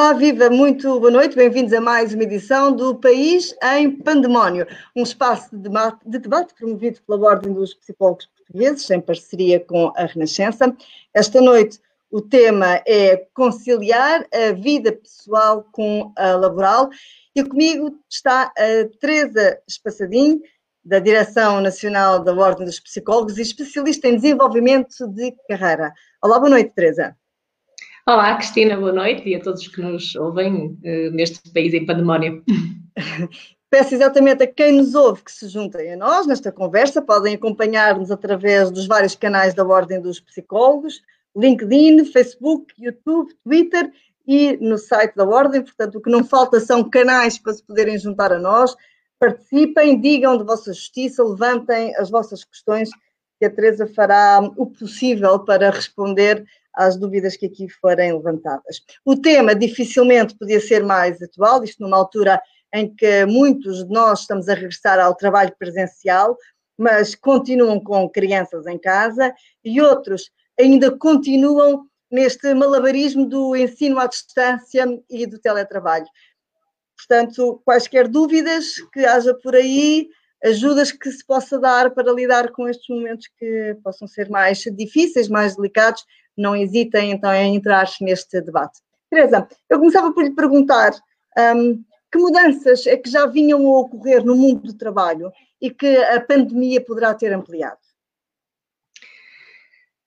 Olá, viva, muito boa noite, bem-vindos a mais uma edição do País em Pandemónio, um espaço de debate, de debate, promovido pela Ordem dos Psicólogos Portugueses, em parceria com a Renascença. Esta noite o tema é conciliar a vida pessoal com a laboral e comigo está a Teresa Espassadim, da Direção Nacional da Ordem dos Psicólogos e especialista em desenvolvimento de carreira. Olá, boa noite, Teresa. Olá, Cristina, boa noite e a todos que nos ouvem uh, neste país em pandemónio. Peço exatamente a quem nos ouve que se juntem a nós nesta conversa. Podem acompanhar-nos através dos vários canais da Ordem dos Psicólogos, LinkedIn, Facebook, YouTube, Twitter e no site da Ordem. Portanto, o que não falta são canais para se poderem juntar a nós. Participem, digam de vossa justiça, levantem as vossas questões, que a Teresa fará o possível para responder às dúvidas que aqui forem levantadas. O tema dificilmente podia ser mais atual, isto numa altura em que muitos de nós estamos a regressar ao trabalho presencial, mas continuam com crianças em casa e outros ainda continuam neste malabarismo do ensino à distância e do teletrabalho. Portanto, quaisquer dúvidas que haja por aí, ajudas que se possa dar para lidar com estes momentos que possam ser mais difíceis, mais delicados, não hesitem então em entrar neste debate. Teresa, eu começava por lhe perguntar um, que mudanças é que já vinham a ocorrer no mundo do trabalho e que a pandemia poderá ter ampliado?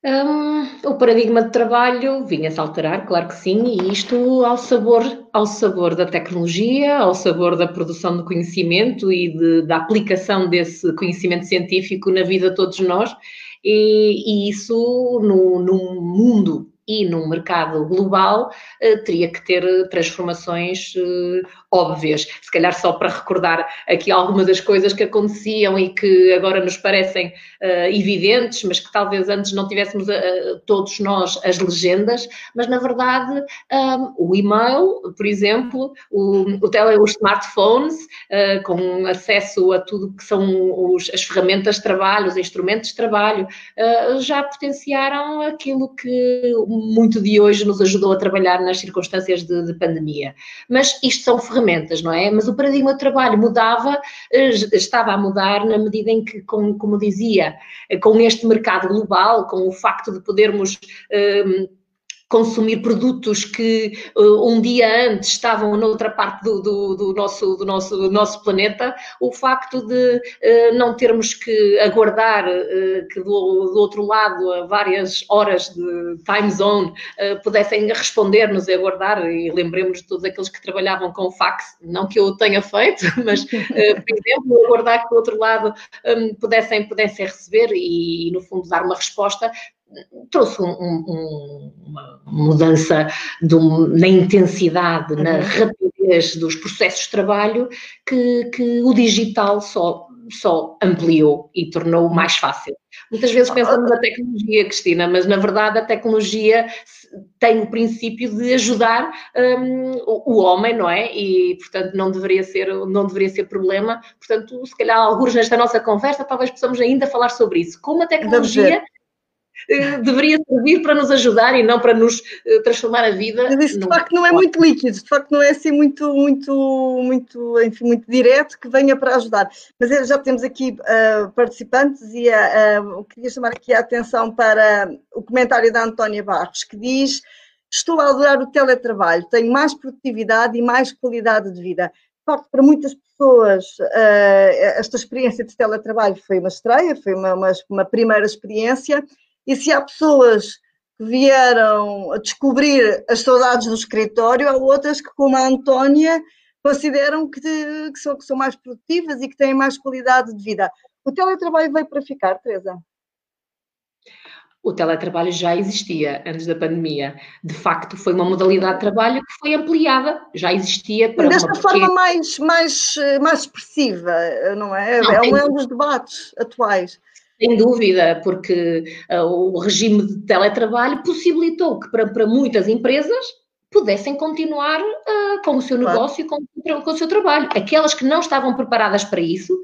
Um, o paradigma de trabalho vinha-se alterar, claro que sim, e isto ao sabor, ao sabor da tecnologia, ao sabor da produção de conhecimento e de, da aplicação desse conhecimento científico na vida de todos nós, e, e isso no, no mundo e num mercado global eh, teria que ter transformações eh, óbvias. Se calhar só para recordar aqui algumas das coisas que aconteciam e que agora nos parecem uh, evidentes, mas que talvez antes não tivéssemos uh, todos nós as legendas, mas na verdade um, o e-mail, por exemplo, o, o tele, os smartphones, uh, com acesso a tudo que são os, as ferramentas de trabalho, os instrumentos de trabalho, já potenciaram aquilo que muito de hoje nos ajudou a trabalhar nas circunstâncias de, de pandemia. Mas isto são ferramentas ferramentas, não é? Mas o paradigma de trabalho mudava, eh, estava a mudar na medida em que, como, dizia, eh, com este mercado global, com o facto de podermos. Um, consumir produtos que uh, um dia antes estavam noutra parte do, do, do, nosso, do, nosso, do nosso planeta, o facto de uh, não termos que aguardar uh, que do, do, outro lado, a várias horas de time zone, pudessem responder-nos e aguardar, e lembremos de todos aqueles que trabalhavam com fax, não que eu tenha feito, mas, por exemplo, aguardar que do outro lado um, pudessem, pudessem receber e, no fundo, dar uma resposta, trouxe um, um, uma mudança um, na intensidade, na uhum. rapidez dos processos de trabalho que, que o digital só, só ampliou e tornou mais fácil. Muitas vezes pensamos na tecnologia, Cristina, mas na verdade a tecnologia tem o princípio de ajudar um, o, homem, não é? E, portanto, não deveria, ser, não deveria ser problema. Portanto, se calhar, alguns nesta nossa conversa, talvez possamos ainda falar sobre isso. Como a tecnologia deveria servir para nos ajudar e não para nos eh, transformar a vida. Mas isso de facto não é muito líquido, de facto não é assim muito, muito, muito, enfim, muito direto que venha para ajudar. Mas eh, já temos aqui uh, participantes e uh, uh, queria chamar aqui a atenção para o comentário da Antónia Barros, que diz estou a adorar o teletrabalho, tenho mais produtividade e mais qualidade de vida. De facto, para muitas pessoas, esta experiência de teletrabalho foi uma estreia, foi uma, uma, uma primeira experiência e se há pessoas que vieram a descobrir as saudades do escritório, há outras que, como a Antónia, consideram que, que, são, que são mais produtivas e que têm mais qualidade de vida. O teletrabalho veio para ficar, Teresa? O teletrabalho já existia antes da pandemia. De facto, foi uma modalidade de trabalho que foi ampliada, já existia para Desta forma mais, mais, mais expressiva, não é? Não, é, um, é um dos debates atuais. Sem dúvida, porque uh, o regime de teletrabalho possibilitou que para, para muitas empresas pudessem continuar a com o seu negócio claro. e com, com o seu trabalho. Aquelas que não estavam preparadas para isso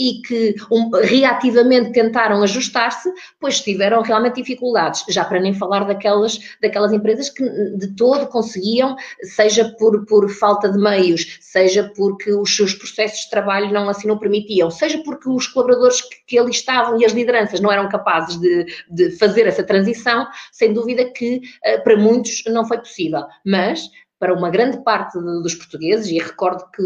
e que um, reativamente tentaram ajustar-se, pois tiveram realmente dificuldades, já para nem falar daquelas, daquelas empresas que de todo conseguiam, seja por, por falta de meios, seja porque os seus processos de trabalho não assim não permitiam, seja porque os colaboradores que, que ali estavam e as lideranças não eram capazes de, de fazer essa transição, sem dúvida que eh, para muitos não foi possível. Mas para uma grande parte dos portugueses, e recordo que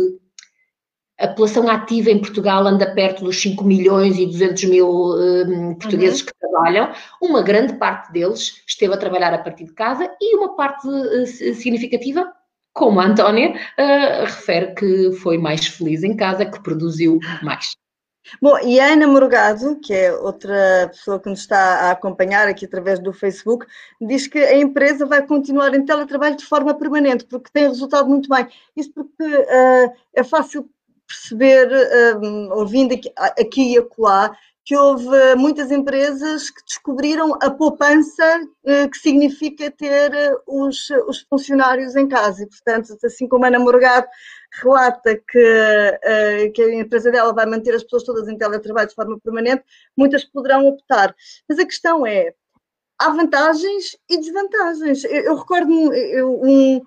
a população ativa em Portugal anda perto dos 5 milhões e 200 mil um, portugueses uhum. que trabalham. Uma grande parte deles esteve a trabalhar a partir de casa e uma parte uh, significativa, como a Antónia, uh, refere que foi mais feliz em casa, que produziu mais. Bom, e a Ana Morgado, que é outra pessoa que nos está a acompanhar aqui através do Facebook, diz que a empresa vai continuar em teletrabalho de forma permanente, porque tem resultado muito bem. Isso porque uh, é fácil perceber, um, ouvindo aqui, aqui e acolá, que houve muitas empresas que descobriram a poupança uh, que significa ter uh, os, os, funcionários em casa. E, portanto, assim como a Ana Morgado relata que, uh, que a empresa dela vai manter as pessoas todas em teletrabalho de forma permanente, muitas poderão optar. Mas a questão é, há vantagens e desvantagens. Eu, eu recordo-me um,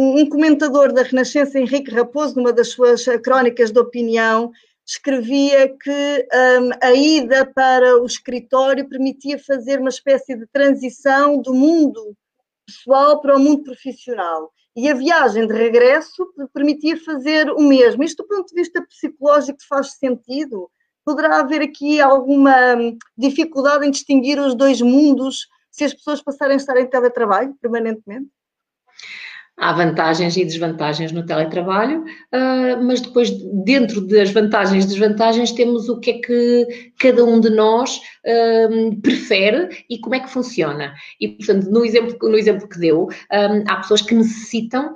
um comentador da Renascença, Henrique Raposo, numa das suas crónicas de opinião, escrevia que um, a ida para o escritório permitia fazer uma espécie de transição do mundo pessoal para o mundo profissional. E a viagem de regresso permitia fazer o mesmo. Isto, do ponto de vista psicológico, faz sentido? Poderá haver aqui alguma hum, dificuldade em distinguir os dois mundos se as pessoas passarem a estar em teletrabalho permanentemente? Há vantagens e desvantagens no teletrabalho, uh, mas depois, dentro das vantagens e desvantagens, temos o que é que cada um de nós uh, prefere e como é que funciona. E, portanto, no exemplo, no exemplo que deu, um, há pessoas que necessitam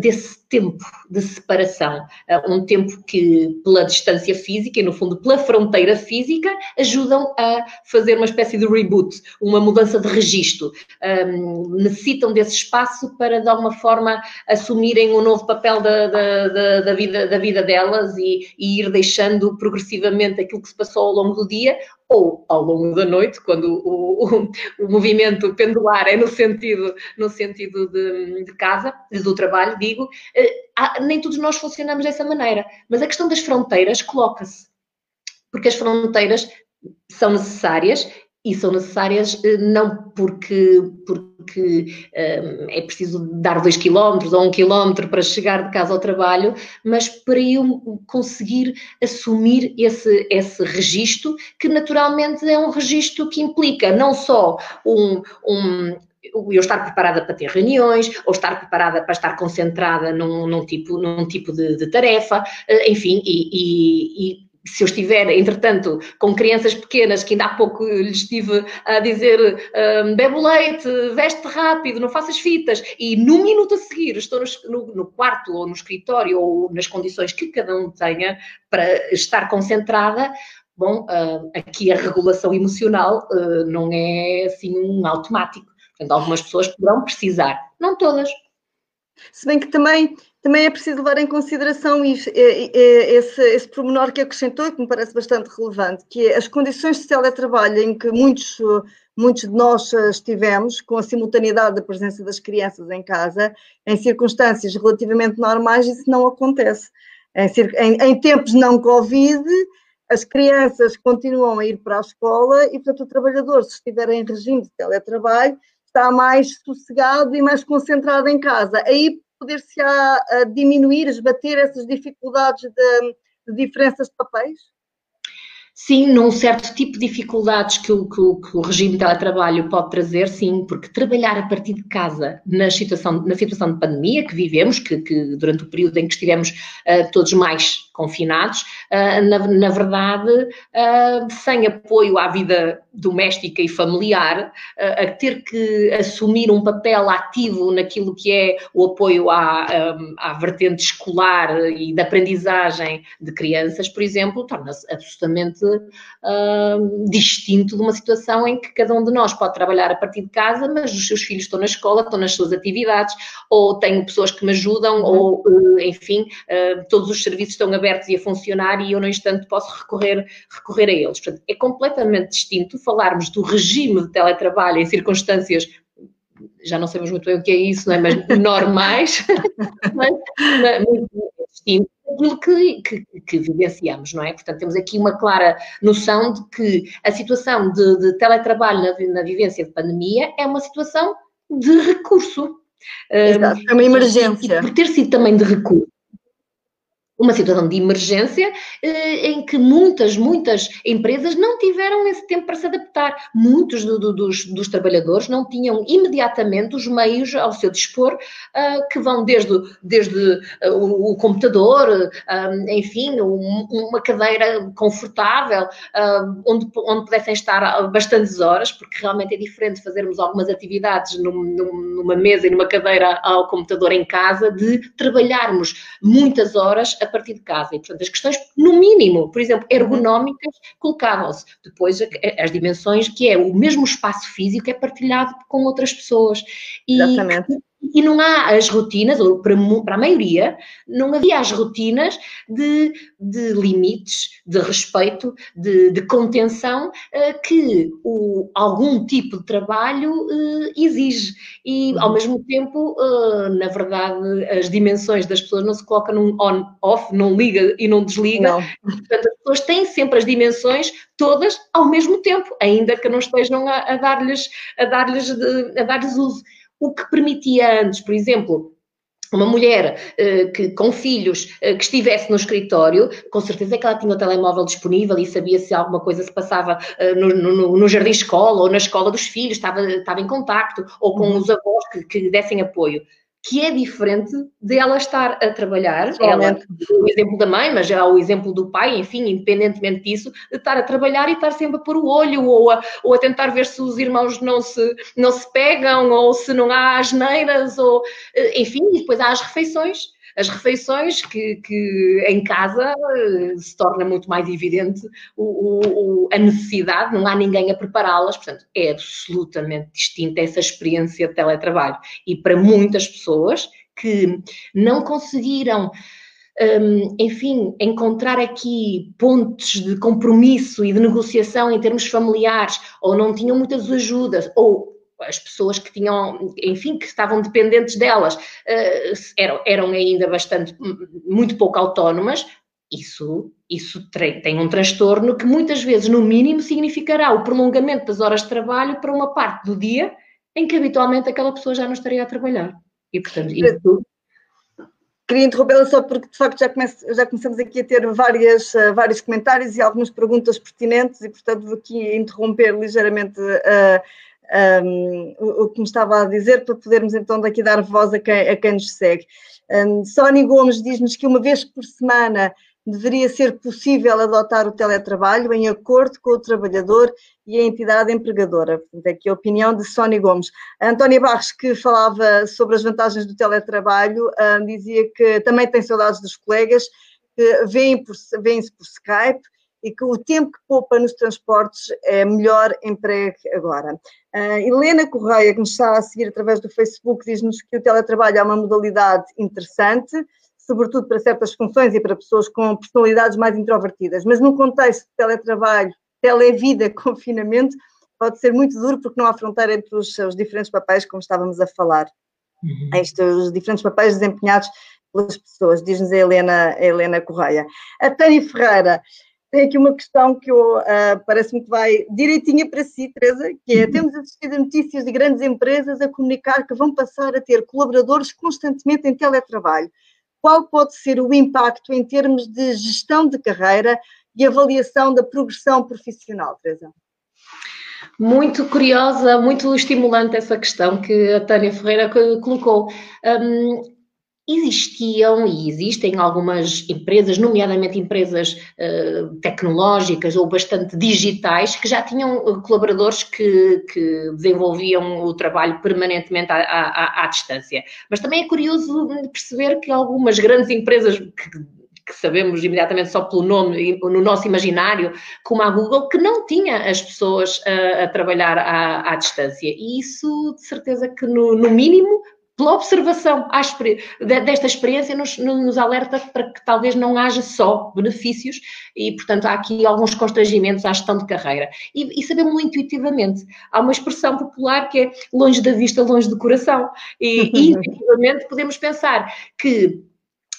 desse tempo de separação, um tempo que, pela distância física e, no fundo, pela fronteira física, ajudam a fazer uma espécie de reboot, uma mudança de registro. Um, necessitam desse espaço para, de alguma forma, forma assumirem um novo papel da, da, da, da vida, da vida delas e, e, ir deixando progressivamente aquilo que se passou ao longo do dia ou ao longo da noite, quando o, o, o movimento pendular é no sentido, no sentido de, de casa, do trabalho, digo, eh, nem todos nós funcionamos dessa maneira. Mas a questão das fronteiras coloca-se. Porque as fronteiras são necessárias e são necessárias eh, não porque, porque um, é preciso dar dois quilómetros ou um quilómetro para chegar de casa ao trabalho, mas para eu conseguir assumir esse, esse registro, que naturalmente é um registro que implica não só um, um eu estar preparada para ter reuniões, ou estar preparada para estar concentrada num, num tipo, num tipo de, de tarefa, eh, enfim, e, e se eu estiver, entretanto, com crianças pequenas, que ainda há pouco lhes estive a dizer um, bebe o leite, veste rápido, não faças fitas, e no minuto a seguir estou no, no, quarto ou no escritório ou nas condições que cada um tenha para estar concentrada, bom, uh, aqui a regulação emocional uh, não é assim um automático. Portanto, algumas pessoas poderão precisar, não todas. Se bem que também também é preciso levar em consideração esse, esse pormenor que acrescentou que me parece bastante relevante, que é as condições de teletrabalho em que muitos, muitos de nós estivemos, com a simultaneidade da presença das crianças em casa, em circunstâncias relativamente normais, isso não acontece. Em, em, em tempos não Covid, as crianças continuam a ir para a escola e, portanto, o trabalhador, se estiver em regime de teletrabalho, está mais sossegado e mais concentrado em casa. Aí poder-se-á diminuir, esbater essas dificuldades de, de diferenças de papéis? Sim, num certo tipo de dificuldades que o, que, o, que o, regime de teletrabalho pode trazer, sim, porque trabalhar a partir de casa na situação, na situação de pandemia que vivemos, que, que durante o período em que estivemos uh, todos mais confinados, uh, na, na, verdade, uh, sem apoio à vida doméstica e familiar, a ter que assumir um papel ativo naquilo que é o apoio à, um, à vertente escolar e da aprendizagem de crianças, por exemplo, torna-se absolutamente uh, distinto de uma situação em que cada um de nós pode trabalhar a partir de casa, mas os seus filhos estão na escola, estão nas suas atividades, ou tenho pessoas que me ajudam, uhum. ou, uh, enfim, uh, todos os serviços estão abertos e a funcionar e eu, no instante, posso recorrer, recorrer a eles. Portanto, é completamente distinto falarmos do regime de teletrabalho em circunstâncias já não sabemos muito bem o que é isso, não é? mas normais, mas, muito distinto daquilo que, que, que, vivenciamos, não é? Portanto, temos aqui uma clara noção de que a situação de, de teletrabalho na, na, vivência de pandemia é uma situação de recurso. Exato, é uma emergência. E por ter sido também de recurso, uma situação de emergência eh, em que muitas, muitas empresas não tiveram esse tempo para se adaptar. Muitos do, do, dos, dos, trabalhadores não tinham imediatamente os meios ao seu dispor, uh, que vão desde, desde uh, o, computador, enfim, um, uma cadeira confortável, onde, onde pudessem estar bastantes horas, porque realmente é diferente fazermos algumas atividades num, numa mesa e numa cadeira ao computador em casa, de trabalharmos muitas horas a partir de casa. E, portanto, as questões, no mínimo, por exemplo, ergonómicas, colocavam-se. Depois, as dimensões, que é o mesmo espaço físico, é partilhado com outras pessoas. E Exatamente e não há as rotinas, ou para, para a maioria, não havia as rotinas de, de limites, de respeito, de, de contenção uh, que o, algum tipo de trabalho uh, exige. E, ao uhum. mesmo tempo, uh, na verdade, as dimensões das pessoas não se colocam num on-off, não liga e não desliga. Não. Portanto, as pessoas têm sempre as dimensões todas ao mesmo tempo, ainda que não estejam a dar-lhes a dar-lhes a dar-lhes uso o que permitia antes, por exemplo, uma mulher uh, que, com filhos uh, que estivesse no escritório, com certeza que ela tinha o telemóvel disponível e sabia se alguma coisa se passava uh, no, no, no, jardim escola ou na escola dos filhos, estava, estava em contacto, ou com uhum. os avós que, que dessem apoio que é diferente de ela estar a trabalhar, ela, o exemplo da mãe, mas já o exemplo do pai, enfim, independentemente disso, de estar a trabalhar e estar sempre a pôr o olho, ou a, ou a tentar ver se os irmãos não se, não se pegam, ou se não há asneiras, ou, eh, enfim, e depois há as refeições, as refeições que, que em casa eh, se torna muito mais evidente o, o, a necessidade, não há ninguém a prepará-las, portanto, é absolutamente distinta essa experiência de teletrabalho. E para muitas pessoas que não conseguiram. Um, enfim, encontrar aqui pontos de compromisso e de negociação em termos familiares, ou não tinham muitas ajudas, ou as pessoas que tinham, enfim, que estavam dependentes delas, uh, eram, eram ainda bastante, muito pouco autónomas, isso, isso tem um transtorno que muitas vezes, no mínimo, significará o prolongamento das horas de trabalho para uma parte do dia em que habitualmente aquela pessoa já não estaria a trabalhar. E, portanto, isso... Queria interrompê-la só porque, de facto, já, comece, já, começamos aqui a ter várias, uh, vários comentários e algumas perguntas pertinentes e, portanto, vou aqui interromper ligeiramente uh, um, o, que me estava a dizer, para podermos então daqui dar voz a quem, a quem nos segue. Um, Sónia Gomes diz-nos que uma vez por semana deveria ser possível adotar o teletrabalho em acordo com o trabalhador e a entidade empregadora. Portanto, é a opinião de Sónia Gomes. A Antónia Barros, que falava sobre as vantagens do teletrabalho, dizia que também tem saudades dos colegas, que vêm-se por, por Skype e que o tempo que poupa nos transportes é melhor emprego agora. Uh, Helena Correia, que nos está a seguir através do Facebook, diz-nos que o teletrabalho é uma modalidade interessante, sobretudo para certas funções e para pessoas com personalidades mais introvertidas, mas no contexto de teletrabalho, televida, confinamento, pode ser muito duro porque não há fronteira entre os, os diferentes papéis, como estávamos a falar. Uhum. Estes, os diferentes papéis desempenhados pelas pessoas, diz-nos a Helena, a Helena Correia. A Tânia Ferreira, tem aqui uma questão que eu, uh, parece-me que vai direitinha para si, Teresa, que é, temos assistido a notícias de grandes empresas a comunicar que vão passar a ter colaboradores constantemente em teletrabalho. Qual pode ser o impacto em termos de gestão de carreira e avaliação da progressão profissional, Teresa? Muito curiosa, muito estimulante essa questão que a Tânia Ferreira colocou. Um, existiam e existem algumas empresas, nomeadamente empresas uh, tecnológicas ou bastante digitais, que já tinham eh, colaboradores que, que desenvolviam o trabalho permanentemente à, à, à, distância. Mas também é curioso perceber que algumas grandes empresas que que sabemos imediatamente só pelo nome, no nosso imaginário, como a Google, que não tinha as pessoas a, a trabalhar à, à, distância. E isso, de certeza que, no, no mínimo, pela observação desta experiência, nos, nos, alerta para que talvez não haja só benefícios e, portanto, há aqui alguns constrangimentos à gestão de carreira. E, e sabemos intuitivamente. Há uma expressão popular que é longe da vista, longe do coração. E, e intuitivamente, podemos pensar que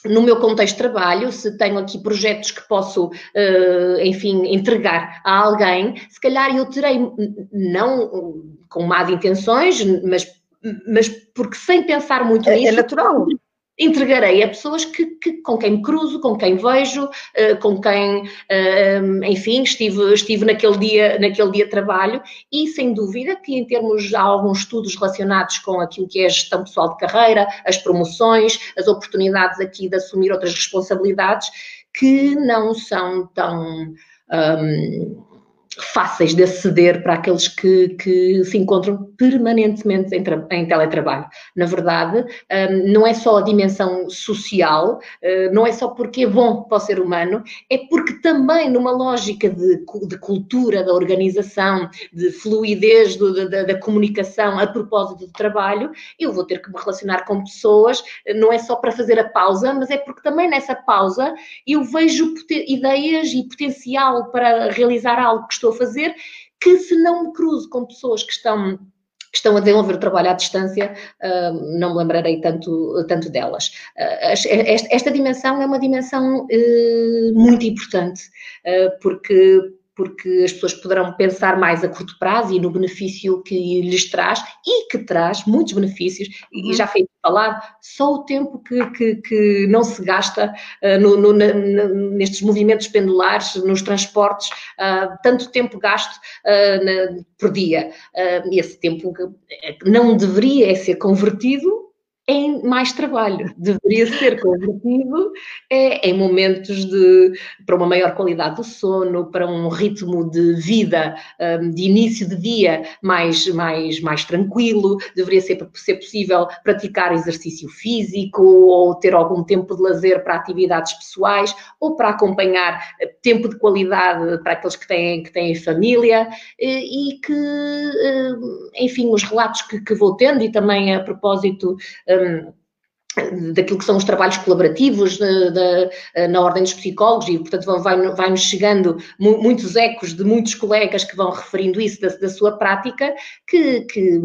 no meu contexto de trabalho, se tenho aqui projetos que posso, uh, enfim, entregar a alguém, se calhar eu terei, não com más intenções, mas mas porque sem pensar muito é, nisso. É natural. Entregarei a pessoas que, que, com quem me cruzo, com quem vejo, uh, com quem, uh, enfim, estive, estive naquele, dia, naquele dia de trabalho e, sem dúvida, que em termos de alguns estudos relacionados com aquilo que é a gestão pessoal de carreira, as promoções, as oportunidades aqui de assumir outras responsabilidades, que não são tão. Um, fáceis de aceder para aqueles que, que se encontram permanentemente em, em teletrabalho. Na verdade, um, não é só a dimensão social, uh, não é só porque é bom para o ser humano, é porque também numa lógica de, de cultura, da organização, de fluidez do, da, da, comunicação a propósito do trabalho, eu vou ter que me relacionar com pessoas, não é só para fazer a pausa, mas é porque também nessa pausa eu vejo ideias e potencial para realizar algo que estou a fazer, que se não me cruzo com pessoas que estão que estão a desenvolver trabalho à distância, uh, não me lembrarei tanto, tanto delas. Uh, esta, esta, dimensão é uma dimensão uh, muito importante, porque porque as pessoas poderão pensar mais a curto prazo e no benefício que lhes traz e que traz muitos benefícios, e uhum. já foi falado, só o tempo que, que, que não se gasta uh, no, no, nestes movimentos pendulares, nos transportes, uh, tanto tempo gasto uh, na, por dia. esse tempo não deveria ser convertido em mais trabalho. Deveria ser convertido é, em momentos de para uma maior qualidade do sono, para um ritmo de vida, um, de início de dia mais, mais, mais tranquilo. Deveria ser, ser possível praticar exercício físico ou ter algum tempo de lazer para atividades pessoais ou para acompanhar eh, tempo de qualidade para aqueles que têm, que têm família e que, hum, enfim, os relatos que, que vou tendo e também a propósito daquilo que são os trabalhos colaborativos de, de, na ordem dos psicólogos e, portanto, vão, vai, vai-nos chegando muitos ecos de muitos colegas que vão referindo isso da, da sua prática, que, que,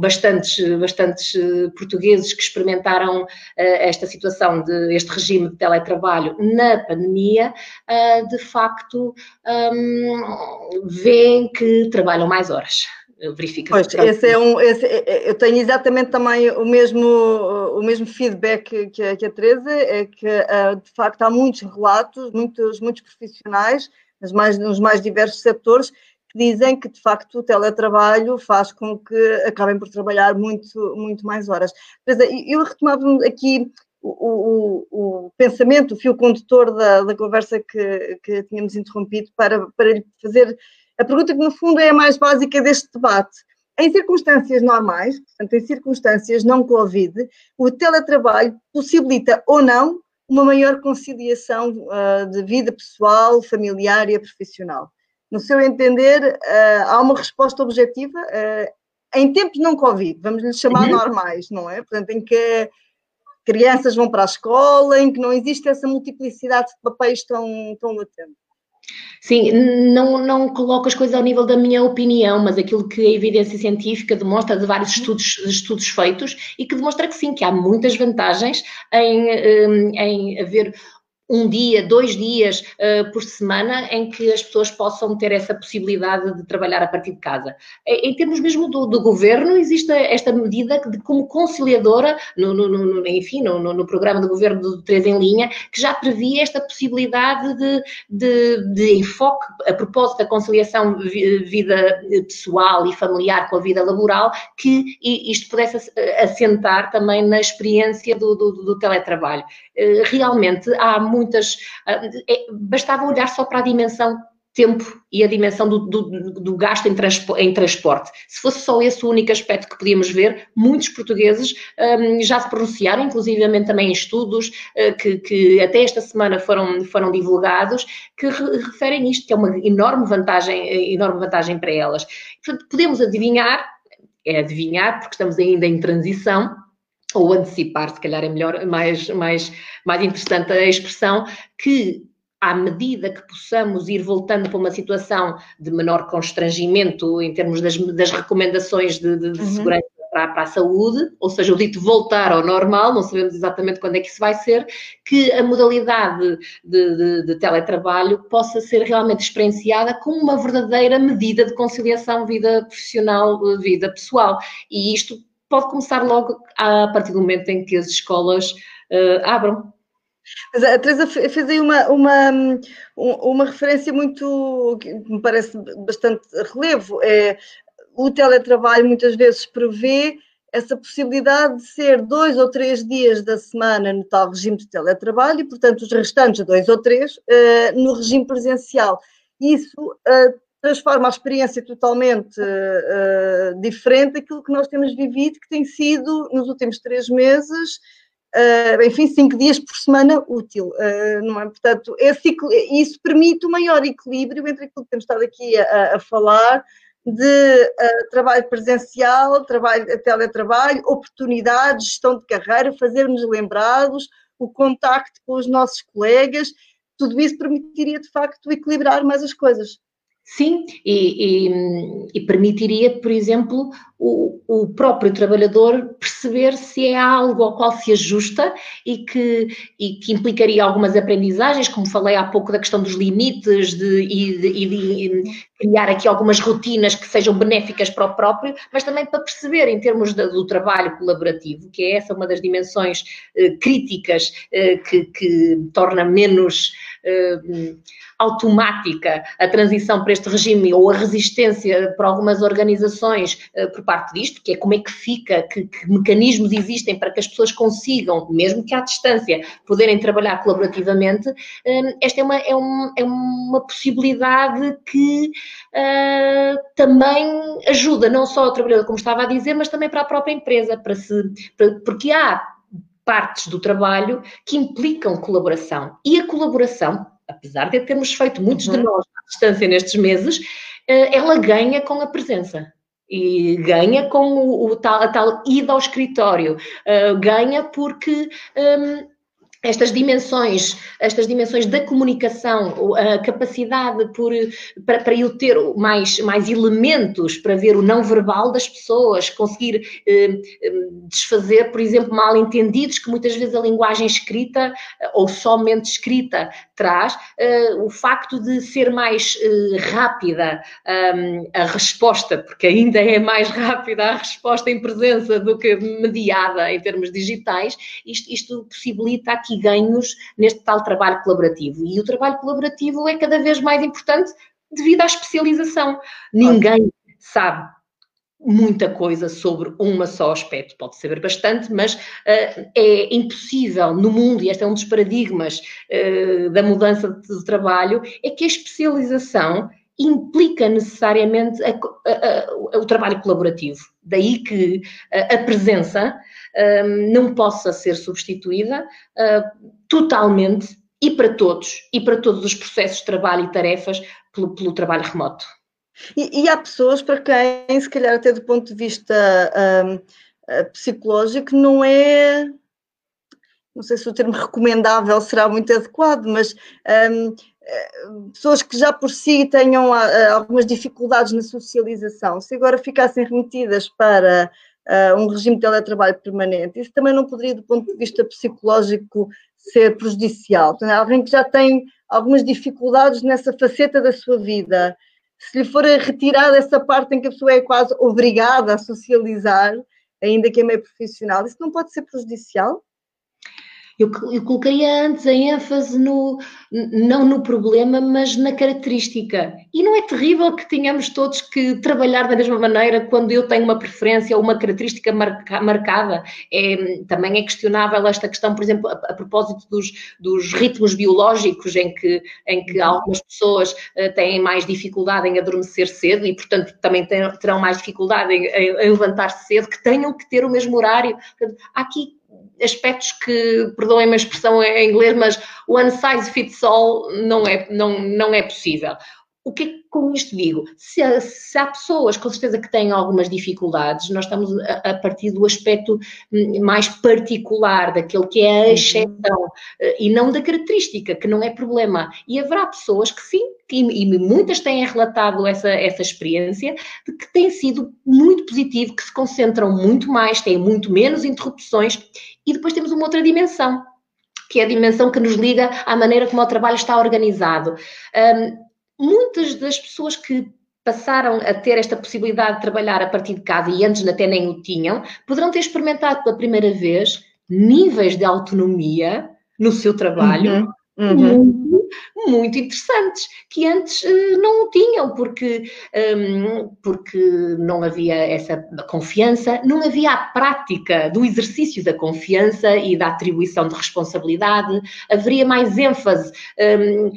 bastantes, bastantes eh, portugueses que experimentaram uh, esta situação, de este regime de teletrabalho na pandemia, uh, de facto, um, veem que trabalham mais horas verifica pois, esse é um, esse, é, é, eu tenho exatamente também o mesmo, o mesmo feedback que a, que a Teresa, é que uh, de facto há muitos relatos, muitos, muitos profissionais, nos mais, nos mais diversos setores, que dizem que de facto o teletrabalho faz com que acabem por trabalhar muito, muito mais horas. Teresa, eu retomava aqui o, o, o, pensamento, o fio condutor da, da conversa que, que tínhamos interrompido para, para lhe fazer a pergunta que, no fundo, é a mais básica deste debate. Em circunstâncias normais, portanto, em circunstâncias não Covid, o teletrabalho possibilita ou não uma maior conciliação uh, de vida pessoal, familiar e profissional. No seu entender, uh, há uma resposta objetiva uh, em tempos não Covid, vamos lhe chamar uhum. normais, não é? Portanto, em que crianças vão para a escola, em que não existe essa multiplicidade de papéis tão, tão latente. Sim, não, não coloco as coisas ao nível da minha opinião, mas aquilo que a evidência científica demonstra de vários estudos, estudos feitos e que demonstra que sim, que há muitas vantagens em, hum, em haver um dia, dois dias uh, por semana em que as pessoas possam ter essa possibilidade de trabalhar a partir de casa. Em, em termos mesmo do, do, governo, existe esta medida de como conciliadora, no, no, no enfim, no, no, programa do governo do 3 em linha, que já previa esta possibilidade de, de, de enfoque a propósito da conciliação vida pessoal e familiar com a vida laboral, que isto pudesse assentar também na experiência do, do, do teletrabalho. Uh, realmente há muitas. Ah, é, bastava olhar só para a dimensão tempo e a dimensão do, do, do gasto em, transpo, em, transporte. Se fosse só esse o único aspecto que podíamos ver, muitos portugueses um, já se pronunciaram, inclusivamente também em estudos uh, que, que, até esta semana foram, foram divulgados, que re, referem isto, que é uma enorme vantagem, enorme vantagem para elas. Portanto, podemos adivinhar, é adivinhar, porque estamos ainda em transição, ou antecipar, se calhar é melhor, mais, mais, mais interessante a expressão, que à medida que possamos ir voltando para uma situação de menor constrangimento em termos das, das recomendações de, de, de uhum. segurança para, para, a saúde, ou seja, o dito voltar ao normal, não sabemos exatamente quando é que isso vai ser, que a modalidade de, de, de teletrabalho possa ser realmente experienciada como uma verdadeira medida de conciliação vida profissional, vida pessoal. E isto pode começar logo a partir do momento em que as escolas uh, abram. Mas a Teresa fez aí uma, uma, uma referência muito, que me parece bastante relevo. É, o teletrabalho muitas vezes prevê essa possibilidade de ser dois ou três dias da semana no tal regime de teletrabalho e, portanto, os restantes dois ou três uh, no regime presencial. Isso uh, transforma a experiência totalmente uh, diferente daquilo que nós temos vivido, que tem sido, nos últimos três meses, uh, enfim, cinco dias por semana útil, uh, não é? Portanto, esse, isso permite um maior equilíbrio entre aquilo que temos estado aqui a, a falar de trabalho presencial, trabalho, teletrabalho, oportunidades, gestão de carreira, fazermos lembrados, o contacto com os nossos colegas, tudo isso permitiria de facto equilibrar mais as coisas. Sim, e, e, e, permitiria, por exemplo, o, o, próprio trabalhador perceber se é algo ao qual se ajusta e que, e que implicaria algumas aprendizagens, como falei há pouco da questão dos limites de, e, de, de criar aqui algumas rotinas que sejam benéficas para o próprio, mas também para perceber em termos de, do trabalho colaborativo, que é essa uma das dimensões eh, críticas eh, que, que torna menos eh, automática a transição para este regime ou a resistência para algumas organizações uh, por parte disto, que é como é que fica, que, que, mecanismos existem para que as pessoas consigam, mesmo que à distância, poderem trabalhar colaborativamente, uh, esta é uma, é, um, é uma possibilidade que uh, também ajuda não só ao trabalhador, como estava a dizer, mas também para a própria empresa, para se, para, porque há partes do trabalho que implicam colaboração. E a colaboração, apesar de termos feito muitos uhum. de nós à distância nestes meses, eh, ela ganha com a presença. E ganha com o, o tal, a tal ida ao escritório, uh, ganha porque um, estas dimensões, estas dimensões da comunicação, a capacidade por, para, para eu ter mais, mais elementos para ver o não verbal das pessoas, conseguir eh, eh, desfazer, por exemplo, mal entendidos que muitas vezes a linguagem escrita ou somente escrita traz, eh, o facto de ser mais eh, rápida um, a resposta, porque ainda é mais rápida a resposta em presença do que mediada em termos digitais, isto, isto possibilita aqui ganhos neste tal trabalho colaborativo. E o trabalho colaborativo é cada vez mais importante devido à especialização. Ninguém sabe muita coisa sobre um só aspecto, pode saber bastante, mas uh, é impossível no mundo, e este é um dos paradigmas uh, da mudança de trabalho, é que a especialização implica necessariamente a, a, a, o trabalho colaborativo. Daí que a presença um, não possa ser substituída uh, totalmente e para todos, e para todos os processos de trabalho e tarefas pelo, pelo trabalho remoto. E, e, há pessoas para quem, se calhar até do ponto de vista um, psicológico, não é não sei se o termo recomendável será muito adequado, mas um, pessoas que já por si tenham algumas dificuldades na socialização, se agora ficassem remetidas para uh, um regime de teletrabalho permanente, isso também não poderia, do ponto de vista psicológico, ser prejudicial. Portanto, alguém que já tem algumas dificuldades nessa faceta da sua vida, se lhe for retirada essa parte em que a pessoa é quase obrigada a socializar, ainda que é meio profissional, isso não pode ser prejudicial? Eu, eu colocaria antes a ênfase no, não no problema, mas na característica. E não é terrível que tenhamos todos que trabalhar da mesma maneira quando eu tenho uma preferência ou uma característica marca, marcada. É, também é questionável esta questão, por exemplo, a, a propósito dos, dos, ritmos biológicos, em que, em que algumas pessoas uh, têm mais dificuldade em adormecer cedo e, portanto, também terão mais dificuldade em, em, em levantar-se cedo, que tenham que ter o mesmo horário. Portanto, há aqui aspectos que, perdoem-me a expressão em inglês, mas one size fits all não é, não, não é possível. O que é que com isto digo? Se, se, há pessoas com certeza que têm algumas dificuldades, nós estamos a, a, partir do aspecto hum, mais particular, daquele que é a uhum. exceção, eh, e não da característica, que não é problema. E haverá pessoas que sim, e, muitas têm relatado essa, essa experiência, de que tem sido muito positivo, que se concentram muito mais, têm muito menos interrupções, e depois temos uma outra dimensão, que é a dimensão que nos liga à maneira como o trabalho está organizado. Um, muitas das pessoas que passaram a ter esta possibilidade de trabalhar a partir de casa e antes até nem o tinham, poderão ter experimentado pela primeira vez níveis de autonomia no seu trabalho uhum. Uhum. Muito, interessantes, que antes uh, não tinham, porque, um, porque não havia essa confiança, não havia a prática do exercício da confiança e da atribuição de responsabilidade, haveria mais ênfase. Um,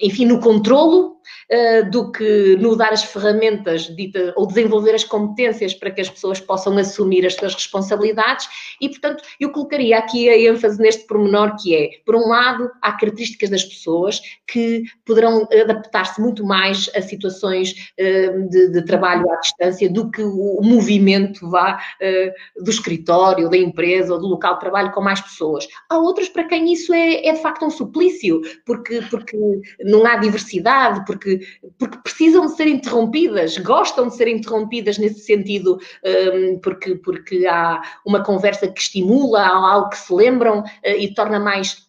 enfim, no controlo uh, do que no dar as ferramentas dita, ou desenvolver as competências para que as pessoas possam assumir as suas responsabilidades e, portanto, eu colocaria aqui a ênfase neste pormenor que é, por um lado, há características das pessoas que poderão adaptar-se muito mais a situações uh, de, de, trabalho à distância do que o movimento vá uh, do escritório, da empresa ou do local de trabalho com mais pessoas. Há outras para quem isso é, é de facto um suplício, porque, porque não há diversidade, porque, porque precisam de ser interrompidas, gostam de ser interrompidas nesse sentido, um, porque, porque há uma conversa que estimula, há algo que se lembram uh, e torna mais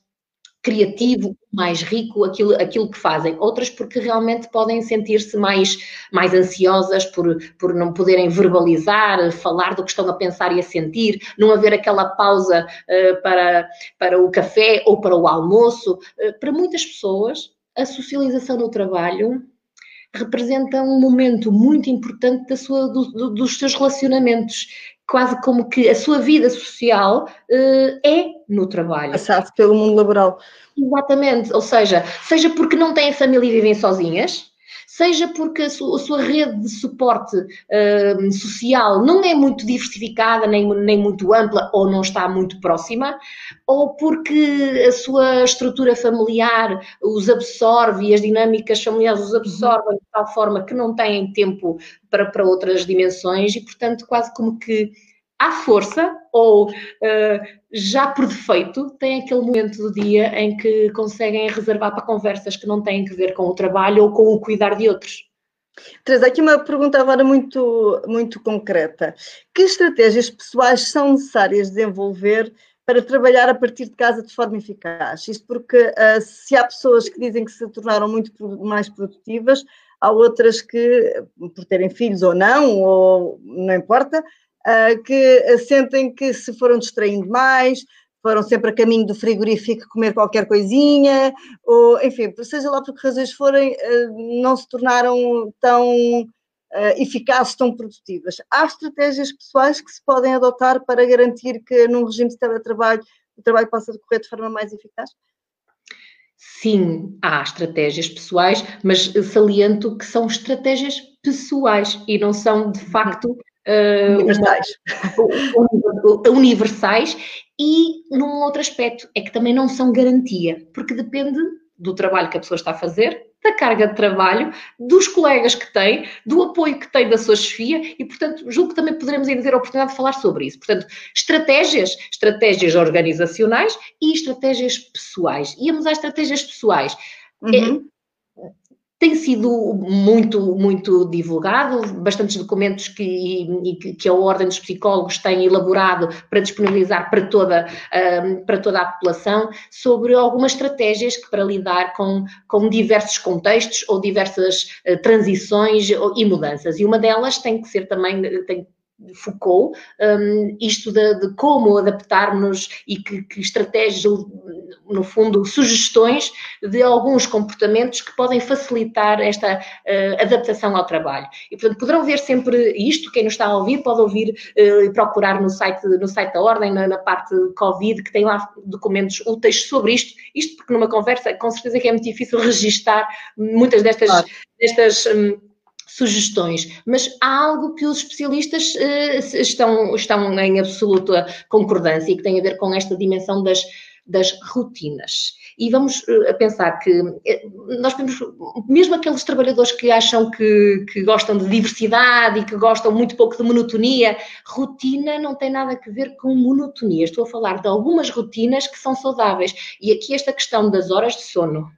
criativo, mais rico aquilo, aquilo que fazem. Outras porque realmente podem sentir-se mais, mais ansiosas por, por não poderem verbalizar, falar do que estão a pensar e a sentir, não haver aquela pausa uh, para, para o café ou para o almoço. Uh, para muitas pessoas, a socialização no trabalho representa um momento muito importante da sua, do, do, dos seus relacionamentos, quase como que a sua vida social uh, é no trabalho. Passado pelo mundo laboral. Exatamente, ou seja, seja porque não têm família e vivem sozinhas, seja porque a sua, a sua rede de suporte uh, social não é muito diversificada, nem, nem muito ampla ou não está muito próxima, ou porque a sua estrutura familiar os absorve e as dinâmicas familiares os absorvem de tal forma que não têm tempo para, para outras dimensões e, portanto, quase como que à força ou uh, já por defeito têm aquele momento do dia em que conseguem reservar para conversas que não têm que ver com o trabalho ou com o cuidar de outros. Teresa, aqui uma pergunta agora muito, muito concreta. Que estratégias pessoais são necessárias desenvolver para trabalhar a partir de casa de forma eficaz? Isto porque uh, se há pessoas que dizem que se tornaram muito mais produtivas, há outras que, por terem filhos ou não, ou não importa, uh, que sentem que se foram distraindo mais, foram sempre a caminho do frigorífico comer qualquer coisinha, ou enfim, seja lá por que razões forem, uh, não se tornaram tão eficazes, tão produtivas. Há estratégias pessoais que se podem adotar para garantir que num regime de teletrabalho o trabalho possa decorrer de forma mais eficaz? Sim, há estratégias pessoais, mas saliento que são estratégias pessoais e não são de facto Uh, universais. Uma, universais e num outro aspecto é que também não são garantia, porque depende do trabalho que a pessoa está a fazer, da carga de trabalho, dos colegas que tem, do apoio que tem da sua chefia e, portanto, julgo que também poderemos ainda ter a oportunidade de falar sobre isso. Portanto, estratégias, estratégias organizacionais e estratégias pessoais. Íamos às estratégias pessoais. Uhum. Tem sido muito, muito divulgado, bastantes documentos que, que a Ordem dos Psicólogos tem elaborado para disponibilizar para toda, um, para toda a população sobre algumas estratégias para lidar com, com diversos contextos ou diversas uh, transições e mudanças. E uma delas tem que ser também, tem, Foucault, um, isto de, de, como adaptarmos e que, que estratégias, no fundo, sugestões de alguns comportamentos que podem facilitar esta uh, adaptação ao trabalho. E, portanto, poderão ver sempre isto, quem nos está a ouvir pode ouvir e uh, procurar no site, no site da Ordem, na, na, parte Covid, que tem lá documentos úteis sobre isto, isto porque numa conversa, com certeza que é muito difícil registar muitas destas, claro. destas um, sugestões, mas há algo que os especialistas uh, estão, estão em absoluta concordância e que tem a ver com esta dimensão das, das rotinas. E vamos uh, pensar que uh, nós temos, mesmo aqueles trabalhadores que acham que, que, gostam de diversidade e que gostam muito pouco de monotonia, rotina não tem nada a ver com monotonia. Estou a falar de algumas rotinas que são saudáveis. E aqui esta questão das horas de sono,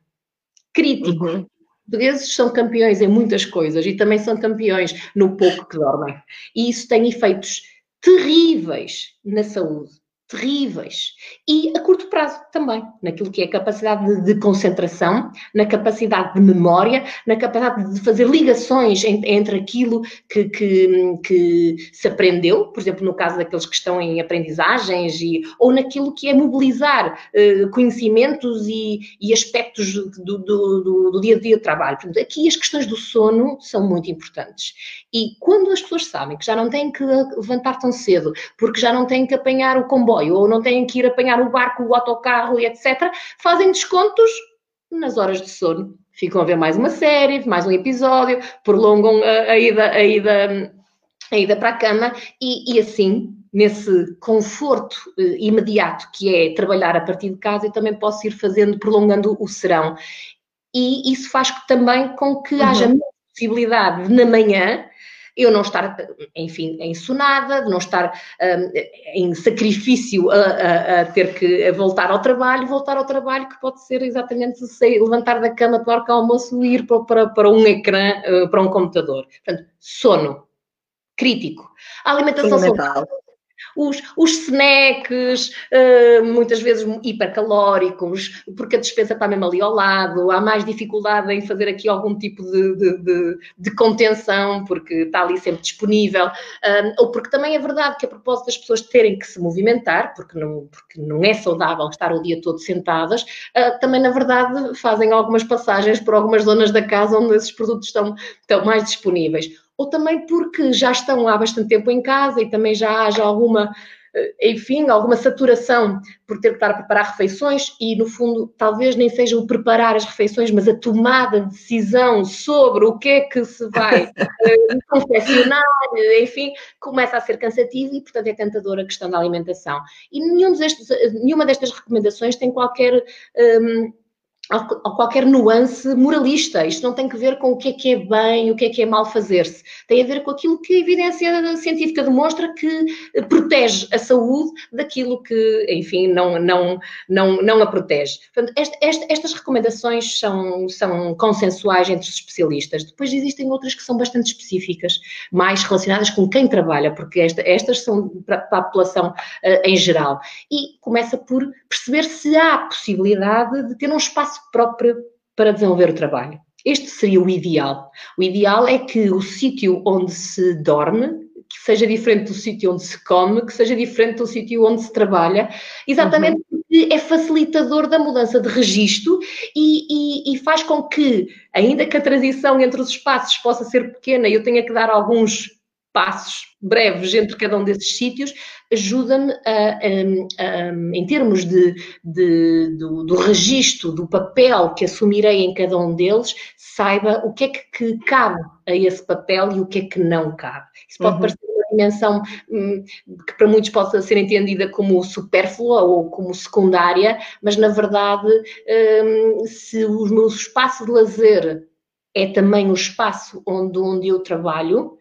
crítico. Uhum portugueses são campeões em muitas coisas e também são campeões no pouco que dormem. E isso tem efeitos terríveis na saúde terríveis. E a curto prazo também, naquilo que é a capacidade de, de concentração, na capacidade de memória, na capacidade de fazer ligações entre, entre aquilo que, que, que, se aprendeu, por exemplo, no caso daqueles que estão em aprendizagens, e, ou naquilo que é mobilizar uh, conhecimentos e, e aspectos do, do, do, do, dia a dia de trabalho. Portanto, aqui as questões do sono são muito importantes. E quando as pessoas sabem que já não têm que levantar tão cedo, porque já não têm que apanhar o comboio, comboio ou não têm que ir apanhar o barco, o autocarro e etc., fazem descontos nas horas de sono. Ficam a ver mais uma série, mais um episódio, prolongam a, a ida, a, ida, a ida para a cama e, e assim nesse conforto eh, imediato que é trabalhar a partir de casa, eu também posso ir fazendo, prolongando o serão. E isso faz também com que uhum. haja possibilidade na manhã eu não estar, enfim, ensonada, de não estar um, em sacrifício a, a, a, ter que voltar ao trabalho, voltar ao trabalho que pode ser exatamente sei, levantar da cama, tomar o almoço e ir para, para, para um ecrã, uh, para um computador. Portanto, sono crítico. A alimentação saudável os, os snacks, uh, muitas vezes hipercalóricos, porque a despensa está mesmo ali ao lado, há mais dificuldade em fazer aqui algum tipo de, de, de, de contenção, porque está ali sempre disponível, uh, ou porque também é verdade que a propósito das pessoas terem que se movimentar, porque não, porque não é saudável estar o dia todo sentadas, uh, também na verdade fazem algumas passagens por algumas zonas da casa onde esses produtos estão, estão mais disponíveis ou também porque já estão há bastante tempo em casa e também já haja alguma, eh, enfim, alguma saturação por ter que estar a preparar refeições e, no fundo, talvez nem seja o preparar as refeições, mas a tomada de decisão sobre o que é que se vai uh, confeccionar, enfim, começa a ser cansativo e, portanto, é tentadora a questão da alimentação. E nenhum destes, nenhuma destas recomendações tem qualquer. Um, ehm, a qualquer nuance moralista. Isto não tem que ver com o que é que é bem, o que é que é mal fazer-se. Tem a ver com aquilo que a evidência científica demonstra que protege a saúde daquilo que, enfim, não, não, não, não a protege. Portanto, esta, esta, estas recomendações são, são consensuais entre os especialistas. Depois existem outras que são bastante específicas, mais relacionadas com quem trabalha, porque esta, estas são para, para a população uh, em geral. E começa por perceber se há possibilidade de ter um espaço espaço próprio para desenvolver o trabalho. Este seria o ideal. O ideal é que o sítio onde se dorme que seja diferente do sítio onde se come, que seja diferente do sítio onde se trabalha, exatamente uhum. porque é facilitador da mudança de registro e, e, e, faz com que, ainda que a transição entre os espaços possa ser pequena e eu tenha que dar alguns passos breves entre cada um desses sítios, ajuda-me em termos de, de, do, do registro, do papel que assumirei em cada um deles, saiba o que é que, cabe a esse papel e o que é que não cabe. Isso pode uhum. parecer uma dimensão hum, que para muitos possa ser entendida como supérflua ou como secundária, mas na verdade, hum, se o meu espaço de lazer é também o espaço onde, onde eu trabalho,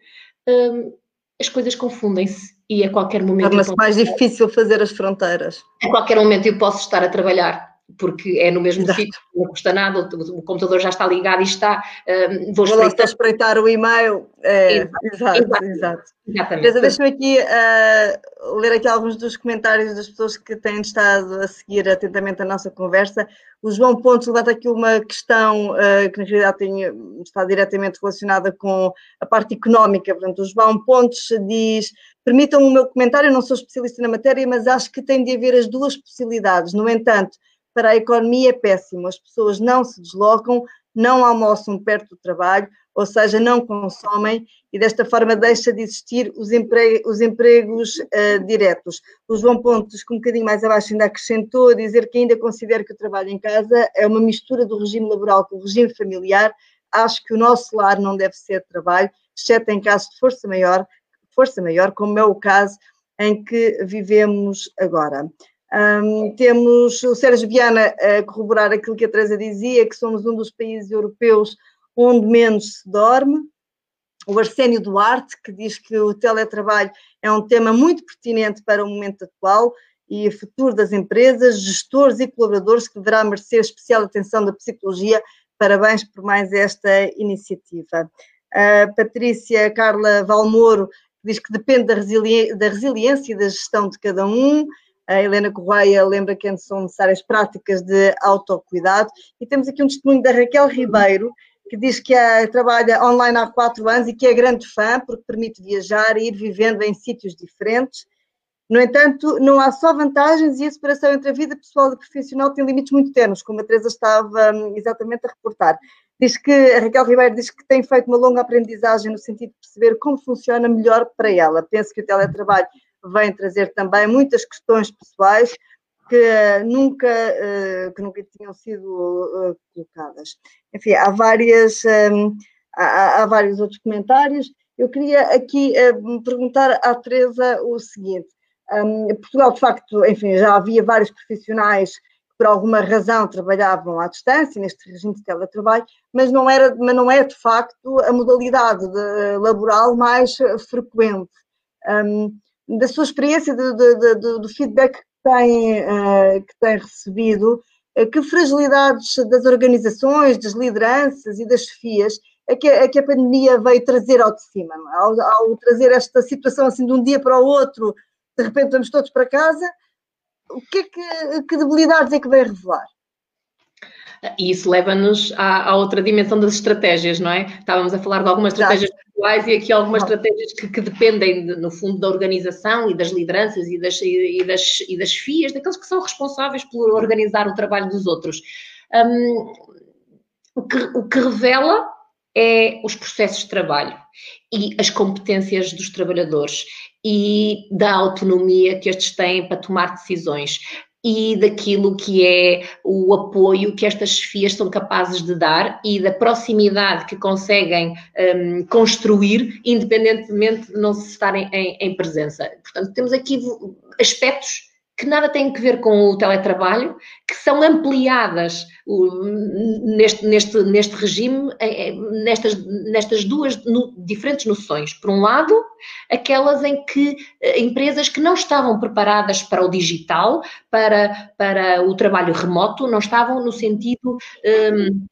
hum, as coisas confundem-se e a qualquer momento. Torna-se mais difícil fazer as fronteiras. A qualquer momento eu posso estar a trabalhar porque é no mesmo Exato. sítio, não custa nada, o, o, computador já está ligado e está. Uh, vou, vou espreitar. espreitar o e-mail. É, exato, exato, exato. Exatamente. Deixa-me aqui uh, ler aqui alguns dos comentários das pessoas que têm estado a seguir atentamente a nossa conversa. O João Pontes levanta aqui uma questão uh, que na realidade tem, está diretamente relacionada com a parte económica. Portanto, o João Pontes diz Permitam o meu comentário, eu não sou especialista na matéria, mas acho que tem de haver as duas possibilidades. No entanto, para a economia é péssimo. As pessoas não se deslocam, não almoçam perto do trabalho, ou seja, não consomem e desta forma deixa de existir os, empre os empregos uh, diretos. O João Pontes, com um bocadinho mais abaixo, ainda acrescentou a dizer que ainda considera que o trabalho em casa é uma mistura do regime laboral com o regime familiar. Acho que o nosso lar não deve ser trabalho, exceto em casos de força maior, força maior, como é o caso em que vivemos agora. Um, temos o Sérgio Viana a corroborar aquilo que a Teresa dizia, que somos um dos países europeus onde menos se dorme. O Arsénio Duarte, que diz que o teletrabalho é um tema muito pertinente para o momento atual e o futuro das empresas, gestores e colaboradores, que deverá merecer especial atenção da psicologia. Parabéns por mais esta iniciativa. A Patrícia Carla Valmoro diz que depende da, resili da resiliência e da gestão de cada um. A Helena Correia lembra que são necessárias práticas de autocuidado. E temos aqui um testemunho da Raquel Ribeiro, que diz que é, trabalha online há quatro anos e que é grande fã, porque permite viajar e ir vivendo em sítios diferentes. No entanto, não há só vantagens e a separação entre a vida pessoal e profissional tem limites muito ternos, como a Teresa estava hum, exatamente a reportar. Diz que a Raquel Ribeiro diz que tem feito uma longa aprendizagem no sentido de perceber como funciona melhor para ela. Penso que o teletrabalho vem trazer também muitas questões pessoais que nunca, eh, que nunca tinham sido eh, colocadas. Enfim, há, várias, há, há vários outros comentários. Eu queria aqui eh, perguntar à Teresa o seguinte. Hum, Portugal, de facto, enfim, já havia vários profissionais por alguma razão trabalhavam à distância, neste regime de teletrabalho, mas não, era, mas não é de facto a modalidade de, laboral mais frequente. Um, da sua experiência, de, de, do feedback que tem, uh, que tem recebido, uh, que fragilidades das organizações, das lideranças e das chefias é que, é que a pandemia veio trazer ao de cima, é? ao, ao trazer esta situação assim de um dia para o outro, de repente vamos todos para casa, o que é que, que debilidades é que vai revelar? E isso leva-nos à, à, outra dimensão das estratégias, não é? Estávamos a falar de algumas estratégias pessoais e aqui algumas estratégias que, que dependem, de, no fundo, da organização e das lideranças e das, e, das, e das FIAs, daqueles que são responsáveis por organizar o trabalho dos outros. Um, o, que, o que revela é os processos de trabalho e as competências dos trabalhadores e da autonomia que estes têm para tomar decisões e daquilo que é o apoio que estas chefias são capazes de dar e da proximidade que conseguem um, construir, independentemente de não se estarem em, em presença. Portanto, temos aqui aspectos que nada têm a ver com o teletrabalho, que são ampliadas neste, neste, neste regime, nestas, nestas duas diferentes noções. Por um lado, aquelas em que eh, empresas que não estavam preparadas para o digital, para, para o trabalho remoto, não estavam no sentido. Um,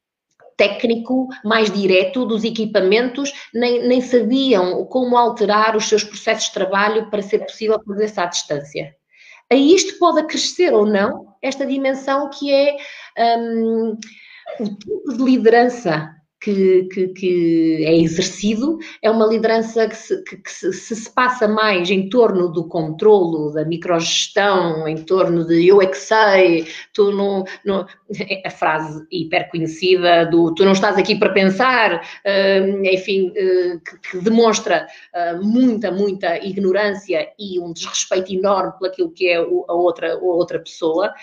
técnico mais direto dos equipamentos, nem, nem sabiam como alterar os seus processos de trabalho para ser possível fazer-se à distância a isto pode acrescer ou não esta dimensão que é um, o tipo de liderança que, que, que, é exercido é uma liderança que, se, que, se, se, passa mais em torno do controlo, da microgestão, em torno de eu é que sei, tu não, não a frase hiper conhecida do tu não estás aqui para pensar, uh, enfim, uh, que, demonstra uh, muita, muita ignorância e um desrespeito enorme pelaquilo que é a outra, a outra pessoa,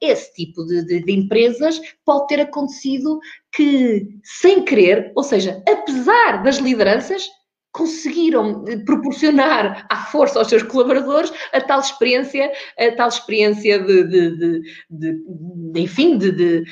esse tipo de, de, de empresas pode ter acontecido que, sem querer, ou seja, apesar das lideranças, conseguiram proporcionar à força aos seus colaboradores a tal experiência, a tal experiência de, de, de, de enfim, de,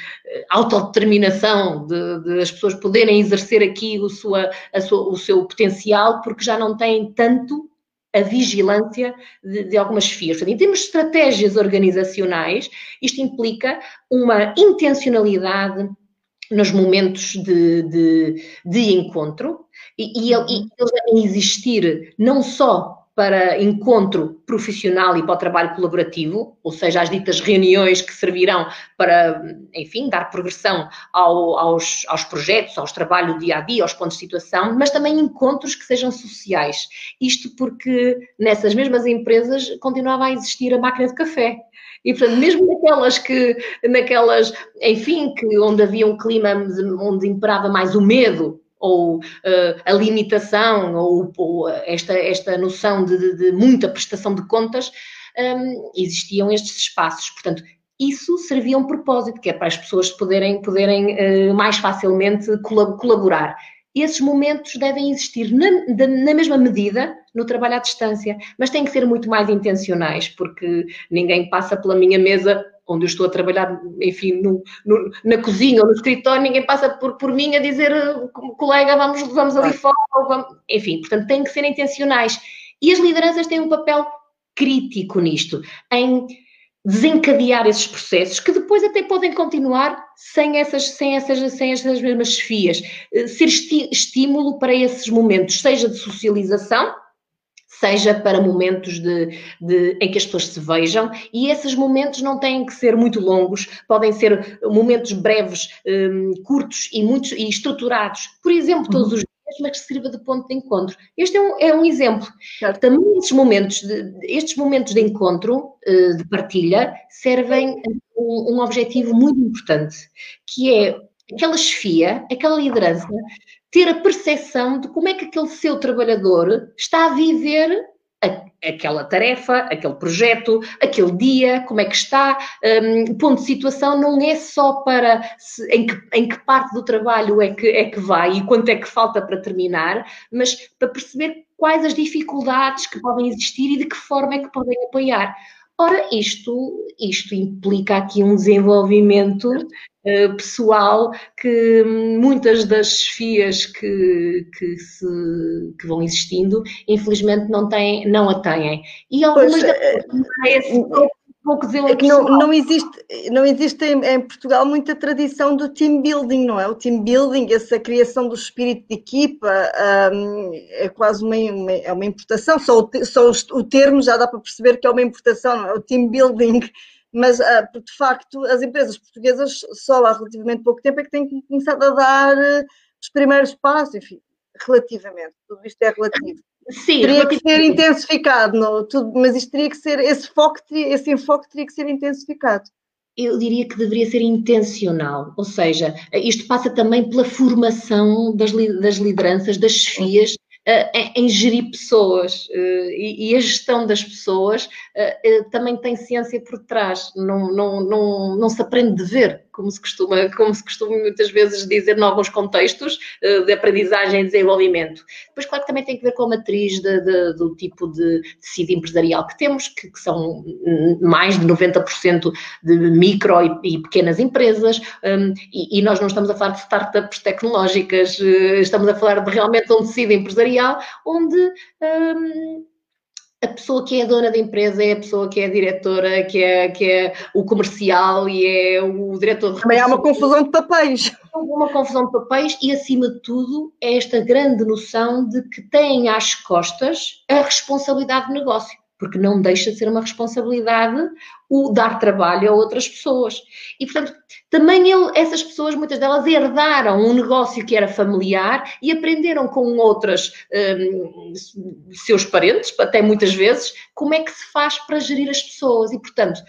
autodeterminação, de, as pessoas poderem exercer aqui o, sua, sua, o seu potencial, porque já não têm tanto a vigilância de, de algumas FIAs. Em termos de estratégias organizacionais, isto implica uma intencionalidade nos momentos de, de, de encontro e, e, e eles devem existir não só para encontro profissional e para o trabalho colaborativo, ou seja, as ditas reuniões que servirão para, enfim, dar progressão ao, aos, aos projetos, aos trabalhos dia a dia, aos pontos de situação, mas também encontros que sejam sociais. Isto porque nessas mesmas empresas continuava a existir a máquina de café. E, portanto, mesmo naquelas que, naquelas, enfim, que onde havia um clima onde imperava mais o medo, ou uh, a limitação, ou, ou, esta, esta noção de, de, de muita prestação de contas, um, existiam estes espaços. Portanto, isso servia a um propósito, que é para as pessoas poderem, poderem uh, mais facilmente colaborar. Esses momentos devem existir na, na, mesma medida no trabalho à distância, mas têm que ser muito mais intencionais, porque ninguém passa pela minha mesa onde eu estou a trabalhar, enfim, no, no, na cozinha ou no escritório, ninguém passa por, por mim a dizer, colega, vamos, vamos ali fora, vamos... enfim, portanto, têm que ser intencionais. E as lideranças têm um papel crítico nisto, em desencadear esses processos que depois até podem continuar sem essas, sem essas, sem essas mesmas chefias, eh, ser estímulo para esses momentos, seja de socialização, seja para momentos de, de, em que as pessoas se vejam, e esses momentos não têm que ser muito longos, podem ser momentos breves, um, curtos e, muitos, e estruturados, por exemplo, todos os dias, mas que sirva de ponto de encontro. Este é um, é um exemplo. Claro. Também estes momentos de, estes momentos de encontro, uh, de partilha, servem um, um objetivo muito importante, que é aquela chefia, aquela liderança ter a percepção de como é que aquele seu trabalhador está a viver a, aquela tarefa, aquele projeto, aquele dia, como é que está. Um, ponto de situação não é só para se, em, que, em que parte do trabalho é que, é que vai e quanto é que falta para terminar, mas para perceber quais as dificuldades que podem existir e de que forma é que podem apoiar. Ora, isto, isto implica aqui um desenvolvimento pessoal que muitas das chefias que, que, se, que vão existindo, infelizmente, não, têm, não a têm. E algumas pois, das, é, esse, pouco é que não, não existe, não existe em, em, Portugal muita tradição do team building, não é? O team building, essa criação do espírito de equipa, um, é quase uma, uma, é uma importação, só, o, só o termo já dá para perceber que é uma importação, não é? O team building, mas uh, de facto as empresas portuguesas só há relativamente pouco tempo é que têm começado a dar uh, os primeiros passos, enfim, relativamente, tudo isto é relativo. Sim, teria que ser intensificado, não, tudo, mas isto teria que ser, esse, foco, esse enfoque teria que ser intensificado. Eu diria que deveria ser intencional, ou seja, isto passa também pela formação das, das lideranças, das chefias, em gerir pessoas uh, e, a gestão das pessoas uh, também tem ciência por trás, não, não, não, não se aprende de ver, como se costuma, como se costuma muitas vezes dizer em alguns contextos de aprendizagem e desenvolvimento. Depois, claro que também tem que ver com a matriz de, de, do tipo de tecido empresarial que temos, que, que são mais de 90% de micro e, e pequenas empresas, um, e, e, nós não estamos a falar de startups tecnológicas, estamos a falar de realmente um tecido empresarial empresarial, onde um, a pessoa que é a dona da empresa é a pessoa que é a diretora, que é, que é o comercial e é o diretor de Também há uma confusão de papéis. Uma confusão de papéis e, acima de tudo, é esta grande noção de que têm às costas a responsabilidade do negócio porque não deixa de ser uma responsabilidade o dar trabalho a outras pessoas. E, portanto, também ele, essas pessoas, muitas delas, herdaram um negócio que era familiar e aprenderam com outras, um, seus parentes, até muitas vezes, como é que se faz para gerir as pessoas. E, portanto,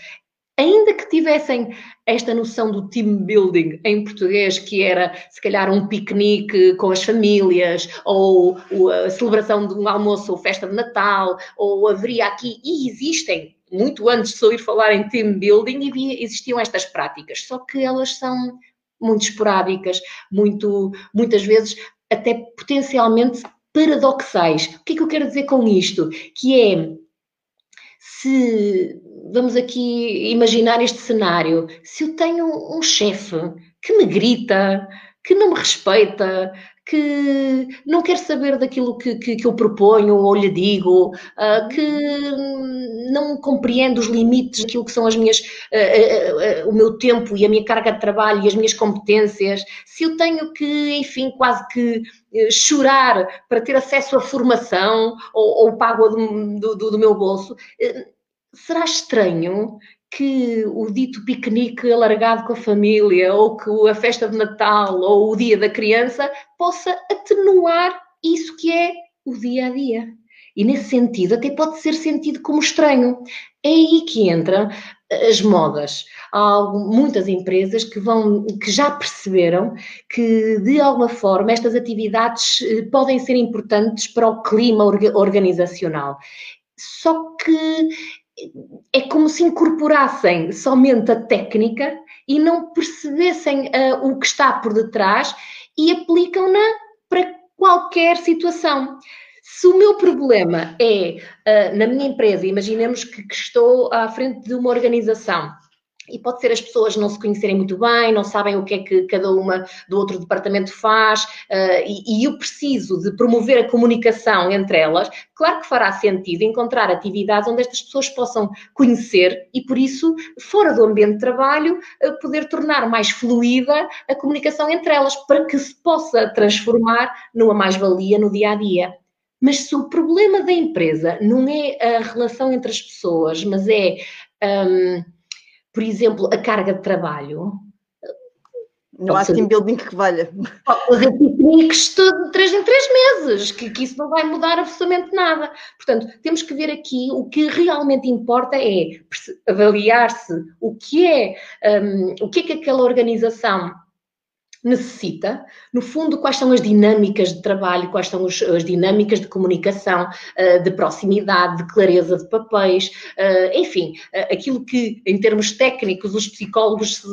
ainda que tivessem esta noção do team building em português, que era se calhar um piquenique com as famílias, ou, a celebração de um almoço ou festa de Natal, ou haveria aqui, e existem, muito antes de ouvir falar em team building, existiam estas práticas, só que elas são muito esporádicas, muito, muitas vezes até potencialmente paradoxais. O que é que eu quero dizer com isto? Que é se vamos aqui imaginar este cenário, se eu tenho um chefe que me grita, que não me respeita, que não quer saber daquilo que, que, que eu proponho ou lhe digo, uh, que não compreende os limites daquilo que são as minhas, uh, uh, o meu tempo e a minha carga de trabalho e as minhas competências, se eu tenho que, enfim, quase que eh, chorar para ter acesso à formação ou, ou pago do, do, do meu bolso, eh, será estranho que o dito piquenique alargado com a família, ou que a festa de Natal, ou o dia da criança, possa atenuar isso que é o dia a dia. E nesse sentido, até pode ser sentido como estranho. É aí que entram as modas. Há muitas empresas que vão, que já perceberam que de alguma forma estas atividades eh, podem ser importantes para o clima organizacional. Só que é como se incorporassem somente a técnica e não percebessem uh, o que está por detrás e aplicam-na para qualquer situação. Se o meu problema é uh, na minha empresa, imaginemos que, que estou à frente de uma organização e pode ser as pessoas não se conhecerem muito bem, não sabem o que é que cada uma do outro departamento faz, uh, e, e, eu preciso de promover a comunicação entre elas. Claro que fará sentido encontrar atividades onde estas pessoas possam conhecer e, por isso, fora do ambiente de trabalho, uh, poder tornar mais fluida a comunicação entre elas, para que se possa transformar numa mais-valia no dia a dia. Mas se o problema da empresa não é a relação entre as pessoas, mas é. Um, por exemplo, a carga de trabalho. Não há team building que valha. Fazer piqueniques de três em três meses, que, que, isso não vai mudar absolutamente nada. Portanto, temos que ver aqui o que realmente importa é avaliar-se o que é, um, o que é que aquela organização necessita, no fundo, quais são as dinâmicas de trabalho, quais são os, as dinâmicas de comunicação, uh, de proximidade, de clareza de papéis, uh, enfim, uh, aquilo que, em termos técnicos, os psicólogos se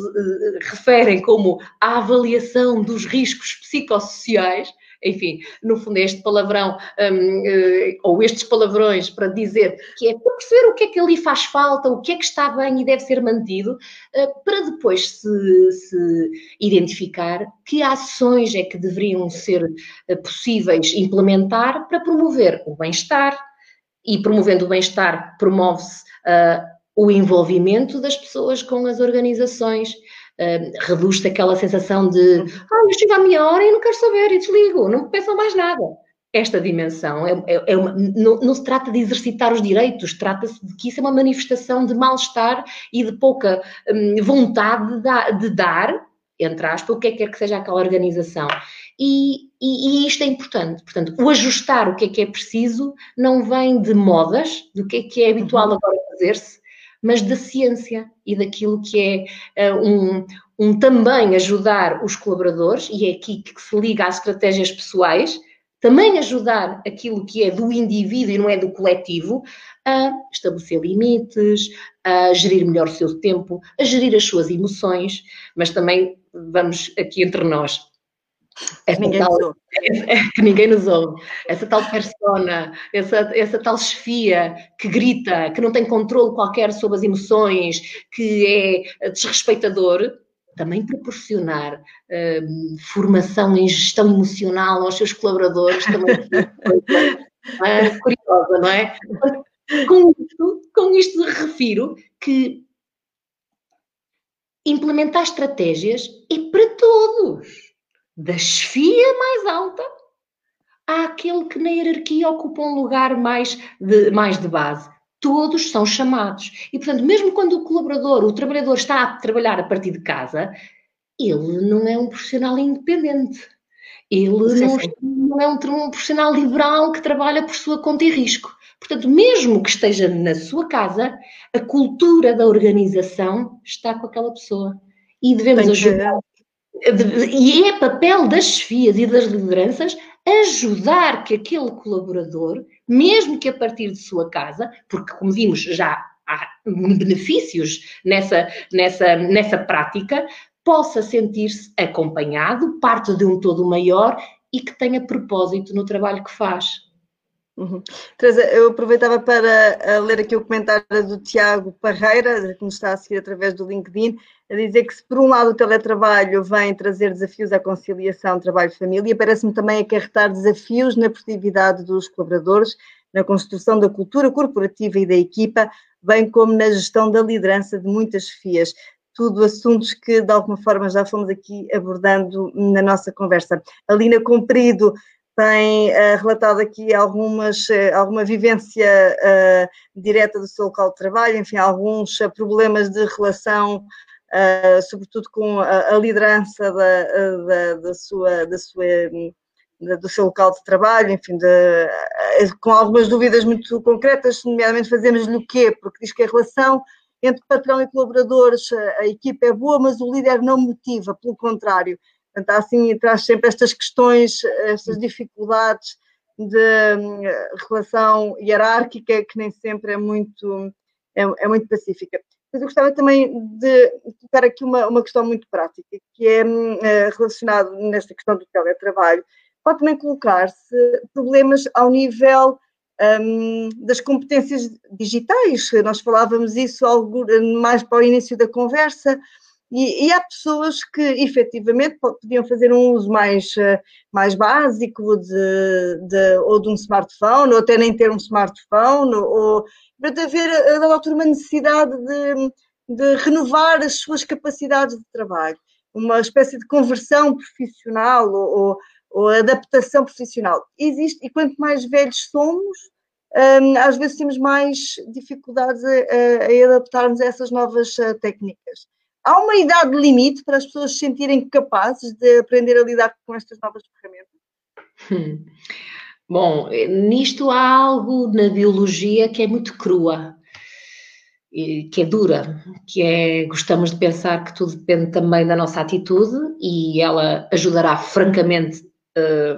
referem como a avaliação dos riscos psicossociais enfim, no fundo, é este palavrão um, uh, ou estes palavrões para dizer que é para perceber o que é que ali faz falta, o que é que está bem e deve ser mantido, uh, para depois se, se, identificar que ações é que deveriam ser uh, possíveis implementar para promover o bem-estar. E promovendo o bem-estar, promove-se o envolvimento das pessoas com as organizações, uh, reduz-te aquela sensação de ah, eu chego à minha hora e não quero saber e desligo, não me peçam mais nada. Esta dimensão é, é, é uma, não, não, se trata de exercitar os direitos, trata-se de que isso é uma manifestação de mal-estar e de pouca hum, vontade de, de dar, entre aspas, o que é que quer que seja aquela organização. E, e, e, isto é importante. Portanto, o ajustar o que é que é preciso não vem de modas, do que é que é habitual uhum. agora fazer-se, mas da ciência e daquilo que é uh, um, um também ajudar os colaboradores, e é aqui que se liga às estratégias pessoais, também ajudar aquilo que é do indivíduo e não é do coletivo a estabelecer limites, a gerir melhor o seu tempo, a gerir as suas emoções, mas também vamos aqui entre nós essa ninguém tal, nos que ninguém nos ouve. Essa tal persona, essa, essa tal chefia que grita, que não tem controle qualquer sobre as emoções, que é desrespeitador, também proporcionar hum, formação em gestão emocional aos seus colaboradores também é curiosa, não é? Com isto, com isto refiro que implementar estratégias é para todos da chefia mais alta àquele que na hierarquia ocupa um lugar mais de, mais de base. Todos são chamados. E, portanto, mesmo quando o colaborador, o trabalhador está a trabalhar a partir de casa, ele não é um profissional independente. Ele sim, não, não, é um, um profissional liberal que trabalha por sua conta e risco. Portanto, mesmo que esteja na sua casa, a cultura da organização está com aquela pessoa. E devemos ajudar e é papel das chefias e das lideranças ajudar que aquele colaborador, mesmo que a partir de sua casa, porque como vimos já há benefícios nessa, nessa, nessa prática, possa sentir-se acompanhado, parte de um todo maior e que tenha propósito no trabalho que faz. Uhum. Teresa, eu aproveitava para ler aqui o comentário do Tiago Parreira, que nos está a seguir através do LinkedIn, a dizer que se por um lado o teletrabalho vem trazer desafios à conciliação trabalho-família, parece-me também acarretar desafios na produtividade dos colaboradores, na construção da cultura corporativa e da equipa, bem como na gestão da liderança de muitas FIAs. Tudo assuntos que, de alguma forma, já fomos aqui abordando na nossa conversa. A Lina Comprido tem uh, relatado aqui algumas, uh, alguma vivência uh, direta do seu local de trabalho, enfim, alguns problemas de relação, sobretudo com a, a liderança da, da, da, sua, da sua, da, do seu local de trabalho, enfim, com algumas dúvidas muito concretas, nomeadamente fazemos-lhe o quê? Porque diz que a relação entre patrão e colaboradores, a, a equipa é boa, mas o líder não motiva, pelo contrário, Portanto, assim, traz sempre estas questões, estas dificuldades de hum, relação hierárquica que nem sempre é muito, é, é muito pacífica. Mas eu gostava também de tocar aqui uma, uma questão muito prática, que é eh, relacionado nesta questão do teletrabalho. Pode também colocar-se problemas ao nível um, das competências digitais. Nós falávamos isso algo mais para o início da conversa, e, e, há pessoas que efetivamente podiam fazer um uso mais, eh, mais básico de, de, ou de um smartphone, ou até nem ter um smartphone, ou para haver a dada altura uma necessidade de, de renovar as suas capacidades de trabalho, uma espécie de conversão profissional ou, ou adaptação profissional. Existe, e quanto mais velhos somos, um, às vezes temos mais dificuldades a, a, a adaptarmos a essas novas técnicas. Há uma idade limite para as pessoas se sentirem capazes de aprender a lidar com estas novas ferramentas? Bom, nisto há algo na biologia que é muito crua, que é dura, que é gostamos de pensar que tudo depende também da nossa atitude e ela ajudará francamente eh,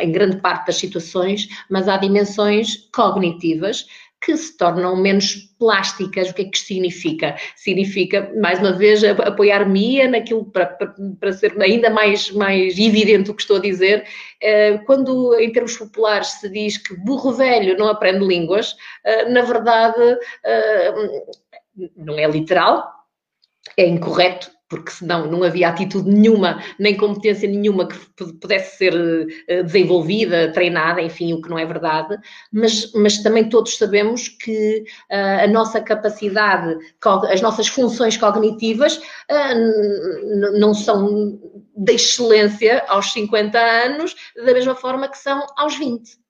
em grande parte das situações, mas há dimensões cognitivas que se tornam menos plásticas. O que é que isto significa? Significa, mais uma vez, apoiar-me naquilo para, para, para, ser ainda mais, mais evidente o que estou a dizer. Eh, quando, em termos populares, se diz que burro velho não aprende línguas, eh, na verdade, eh, não é literal, é incorreto, porque senão não havia atitude nenhuma, nem competência nenhuma que pudesse ser eh, desenvolvida, treinada, enfim, o que não é verdade, mas, mas também todos sabemos que uh, a nossa capacidade, as nossas funções cognitivas uh, não são de excelência aos 50 anos, da mesma forma que são aos 20.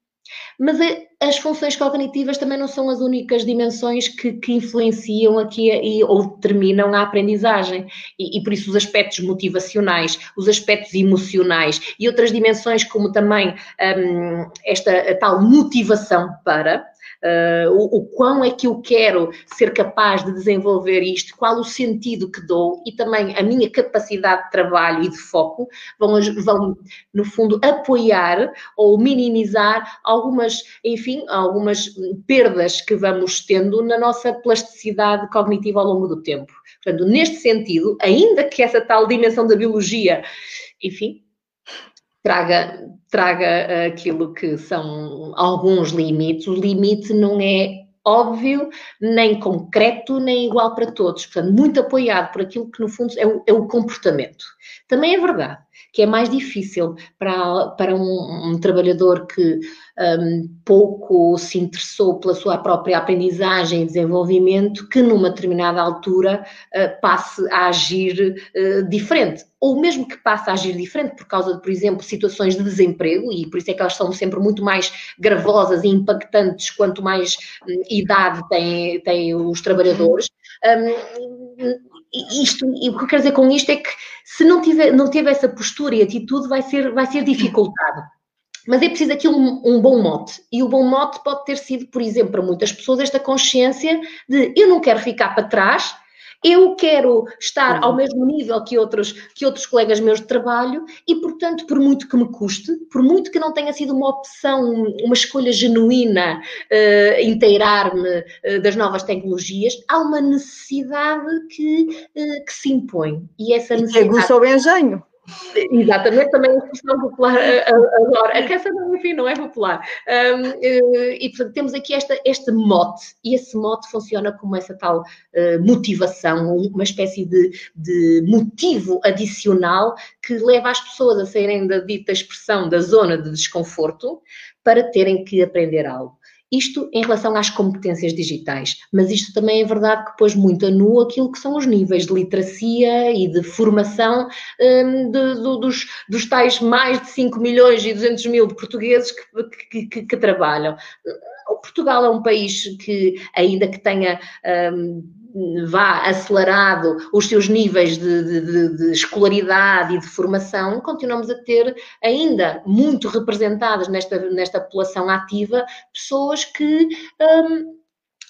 Mas as funções cognitivas também não são as únicas dimensões que, que influenciam aqui e, ou determinam a aprendizagem. E, e, por isso os aspectos motivacionais, os aspectos emocionais e outras dimensões, como também um, esta tal motivação para, uh, o, o quão é que eu quero ser capaz de desenvolver isto, qual o sentido que dou e também a minha capacidade de trabalho e de foco vão, vão no fundo, apoiar ou minimizar algumas, enfim, algumas perdas que vamos tendo na nossa plasticidade cognitiva ao longo do tempo. Portanto, neste sentido, ainda que essa tal dimensão da biologia, enfim, traga, traga aquilo que são alguns limites. O limite não é óbvio, nem concreto, nem igual para todos. Portanto, muito apoiado por aquilo que, no fundo, é o, é o comportamento. Também é verdade que é mais difícil para, para um, um trabalhador que um, pouco se interessou pela sua própria aprendizagem e desenvolvimento, que numa determinada altura uh, passe a agir uh, diferente. Ou mesmo que passe a agir diferente por causa de, por exemplo, situações de desemprego, e por isso é que elas são sempre muito mais gravosas e impactantes quanto mais um, idade têm, têm os trabalhadores. Um, isto, e o que eu quero dizer com isto é que se não tiver, não tiver essa postura e atitude, vai ser, vai ser dificultado. Mas é preciso aqui um, um, bom mote. E o bom mote pode ter sido, por exemplo, para muitas pessoas, esta consciência de eu não quero ficar para trás, eu quero estar ao mesmo nível que outros, que outros colegas meus de trabalho e, portanto, por muito que me custe, por muito que não tenha sido uma opção, uma escolha genuína, uh, inteirar-me uh, das novas tecnologias, há uma necessidade que, uh, que se impõe. E essa necessidade. E aguça o engenho. Exatamente, também a expressão popular agora. A canção, enfim, não é popular. Eh, e, portanto, temos aqui esta, este mote, e esse mote funciona como essa tal uh, motivação, uma espécie de, de motivo adicional que leva as pessoas a saírem da dita expressão da zona de desconforto para terem que aprender algo. Isto em relação às competências digitais, mas isto também é verdade que pôs muito a nu aquilo que são os níveis de literacia e de formação um, de, dos, dos tais mais de 5 milhões e 200 mil de portugueses que, que, que, que trabalham. Portugal é um país que, ainda que tenha um, vá acelerado os seus níveis de, de, de, escolaridade e de formação, continuamos a ter ainda muito representadas nesta, nesta população ativa pessoas que um,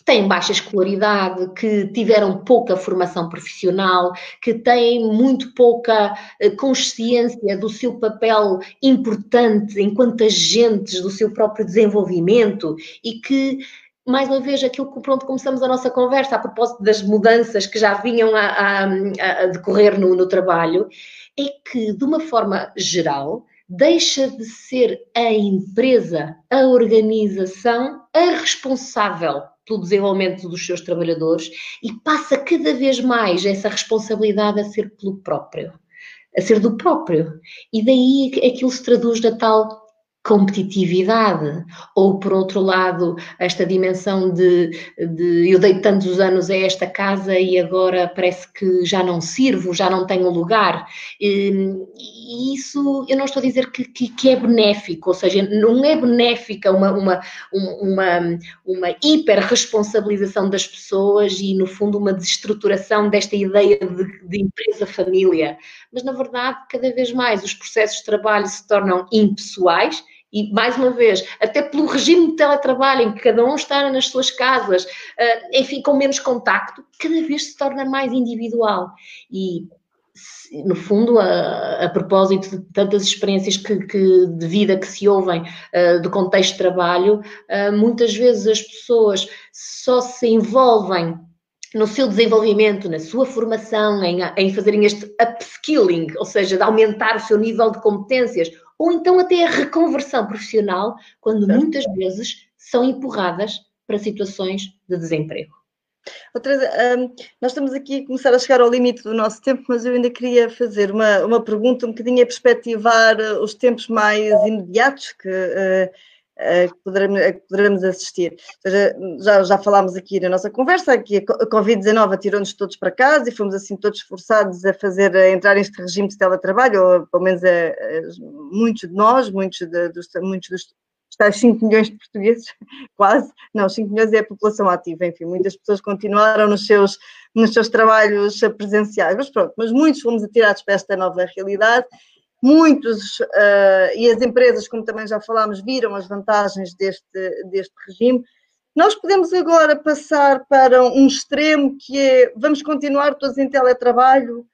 têm baixa escolaridade, que tiveram pouca formação profissional, que têm muito pouca eh, consciência do seu papel importante enquanto agentes do seu próprio desenvolvimento e que mais uma vez, aquilo que pronto, começamos a nossa conversa a propósito das mudanças que já vinham a, a, a decorrer no, no trabalho, é que, de uma forma geral, deixa de ser a empresa, a organização, a responsável pelo desenvolvimento dos seus trabalhadores e passa cada vez mais essa responsabilidade a ser pelo próprio, a ser do próprio. E daí aquilo se traduz da tal competitividade, ou por outro lado, esta dimensão de, de, eu dei tantos anos a esta casa e agora parece que já não sirvo, já não tenho lugar. E, e isso eu não estou a dizer que, que, que, é benéfico, ou seja, não é benéfica uma, uma, uma, uma hiper-responsabilização das pessoas e, no fundo, uma desestruturação desta ideia de, de empresa-família. Mas, na verdade, cada vez mais os processos de trabalho se tornam impessoais e, mais uma vez, até pelo regime de teletrabalho, em que cada um está nas suas casas, uh, enfim, com menos contacto, cada vez se torna mais individual. E, no fundo, a, a propósito de tantas experiências que, que, de vida que se ouvem uh, do contexto de trabalho, uh, muitas vezes as pessoas só se envolvem no seu desenvolvimento, na sua formação, em, em fazerem este upskilling, ou seja, de aumentar o seu nível de competências ou então até a reconversão profissional, quando certo. muitas vezes são empurradas para situações de desemprego. Outra, um, nós estamos aqui a começar a chegar ao limite do nosso tempo, mas eu ainda queria fazer uma, uma pergunta um bocadinho a perspectivar uh, os tempos mais imediatos que uh, que poderemos, que poderemos assistir. Ou seja, já, já falámos aqui na nossa conversa que a Covid-19 atirou-nos todos para casa e fomos assim todos forçados a fazer, a entrar neste regime de teletrabalho, ou pelo menos a, a, muitos de nós, muitos, de, dos, muitos dos tais 5 milhões de portugueses, quase, não, 5 milhões é a população ativa, enfim, muitas pessoas continuaram nos seus, nos seus trabalhos presenciais, mas pronto, mas muitos fomos atirados para esta nova realidade Muitos, uh, e as empresas, como também já falámos, viram as vantagens deste, deste regime. Nós podemos agora passar para um extremo que é vamos continuar todos em teletrabalho,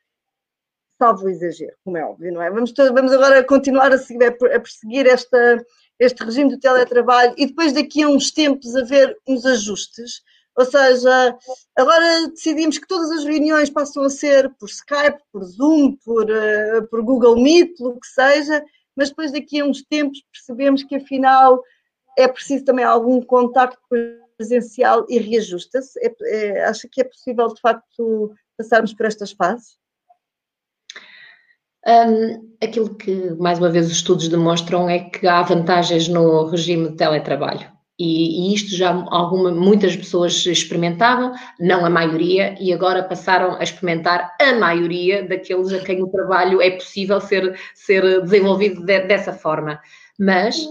salvo o exagero, como é óbvio, não é? Vamos, vamos agora continuar a, seguir, a perseguir esta, este regime do teletrabalho e depois daqui a uns tempos haver uns ajustes ou seja, agora decidimos que todas as reuniões passam a ser por Skype, por Zoom, por, uh, por Google Meet, o que seja, mas depois daqui a uns tempos percebemos que afinal é preciso também algum contacto presencial e reajusta-se. É, é, acha que é possível, de facto, passarmos por estas fases? Um, aquilo que, mais uma vez, os estudos demonstram é que há vantagens no regime de teletrabalho. E, e, isto já alguma, muitas pessoas experimentavam, não a maioria, e agora passaram a experimentar a maioria daqueles a quem o trabalho é possível ser, ser desenvolvido de, dessa forma. Mas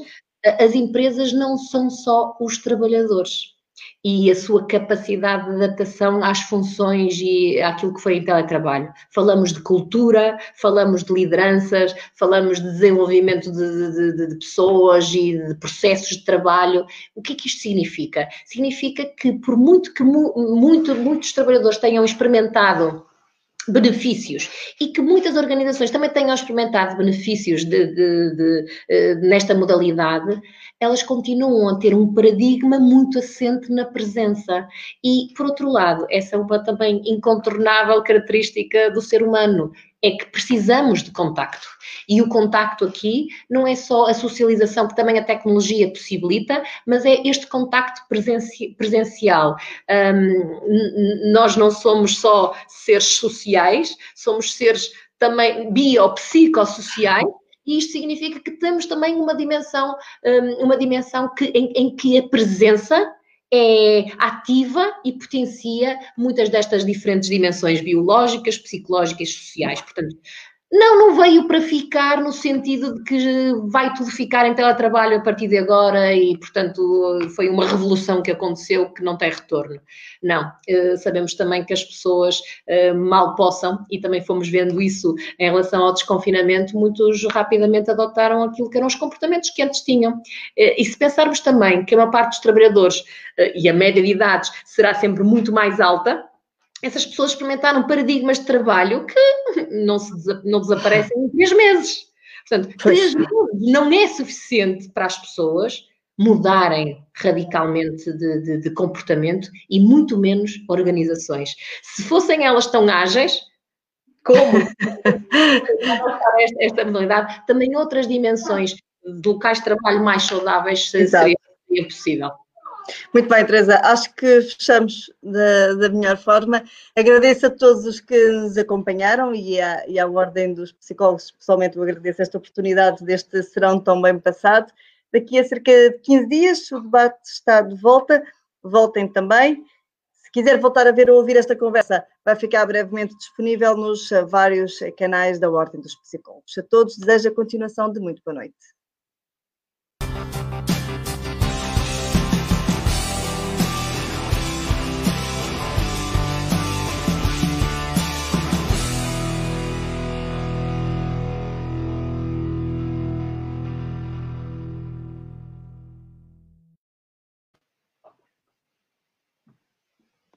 as empresas não são só os trabalhadores e a sua capacidade de adaptação às funções e àquilo que foi em teletrabalho. Falamos de cultura, falamos de lideranças, falamos de desenvolvimento de, de, de, pessoas e de processos de trabalho. O que é que isto significa? Significa que, por muito que mu muito, muitos trabalhadores tenham experimentado benefícios e que muitas organizações também tenham experimentado benefícios de, de, de, eh, nesta modalidade, elas continuam a ter um paradigma muito assente na presença. E, por outro lado, essa é uma também incontornável característica do ser humano, é que precisamos de contacto. E o contacto aqui não é só a socialização que também a tecnologia possibilita, mas é este contacto presencial. Um, nós não somos só seres sociais, somos seres também biopsicossociais, e isto significa que temos também uma dimensão, uma dimensão que, em, em que a presença é ativa e potencia muitas destas diferentes dimensões biológicas, psicológicas e sociais. Portanto, não, não veio para ficar no sentido de que vai tudo ficar em teletrabalho a partir de agora e, portanto, foi uma revolução que aconteceu que não tem retorno. Não, eh, sabemos também que as pessoas eh, mal possam, e também fomos vendo isso em relação ao desconfinamento, muitos rapidamente adotaram aquilo que eram os comportamentos que antes tinham. Eh, e se pensarmos também que uma parte dos trabalhadores e a média de idades será sempre muito mais alta, essas pessoas experimentaram paradigmas de trabalho que não, se, não desaparecem em três meses. Portanto, três meses não é suficiente para as pessoas mudarem radicalmente de, de, de, comportamento e muito menos organizações. Se fossem elas tão ágeis, como esta, esta modalidade, também outras dimensões de locais de trabalho mais saudáveis seria, seria possível. Muito bem, Teresa. Acho que fechamos da, da, melhor forma. Agradeço a todos os que nos acompanharam e à, e à Ordem dos Psicólogos, pessoalmente, eu agradeço esta oportunidade deste serão tão bem passado. Daqui a cerca de 15 dias o debate está de volta. Voltem também. Se quiser voltar a ver ou ouvir esta conversa, vai ficar brevemente disponível nos vários canais da Ordem dos Psicólogos. A todos desejo a continuação de muito boa noite.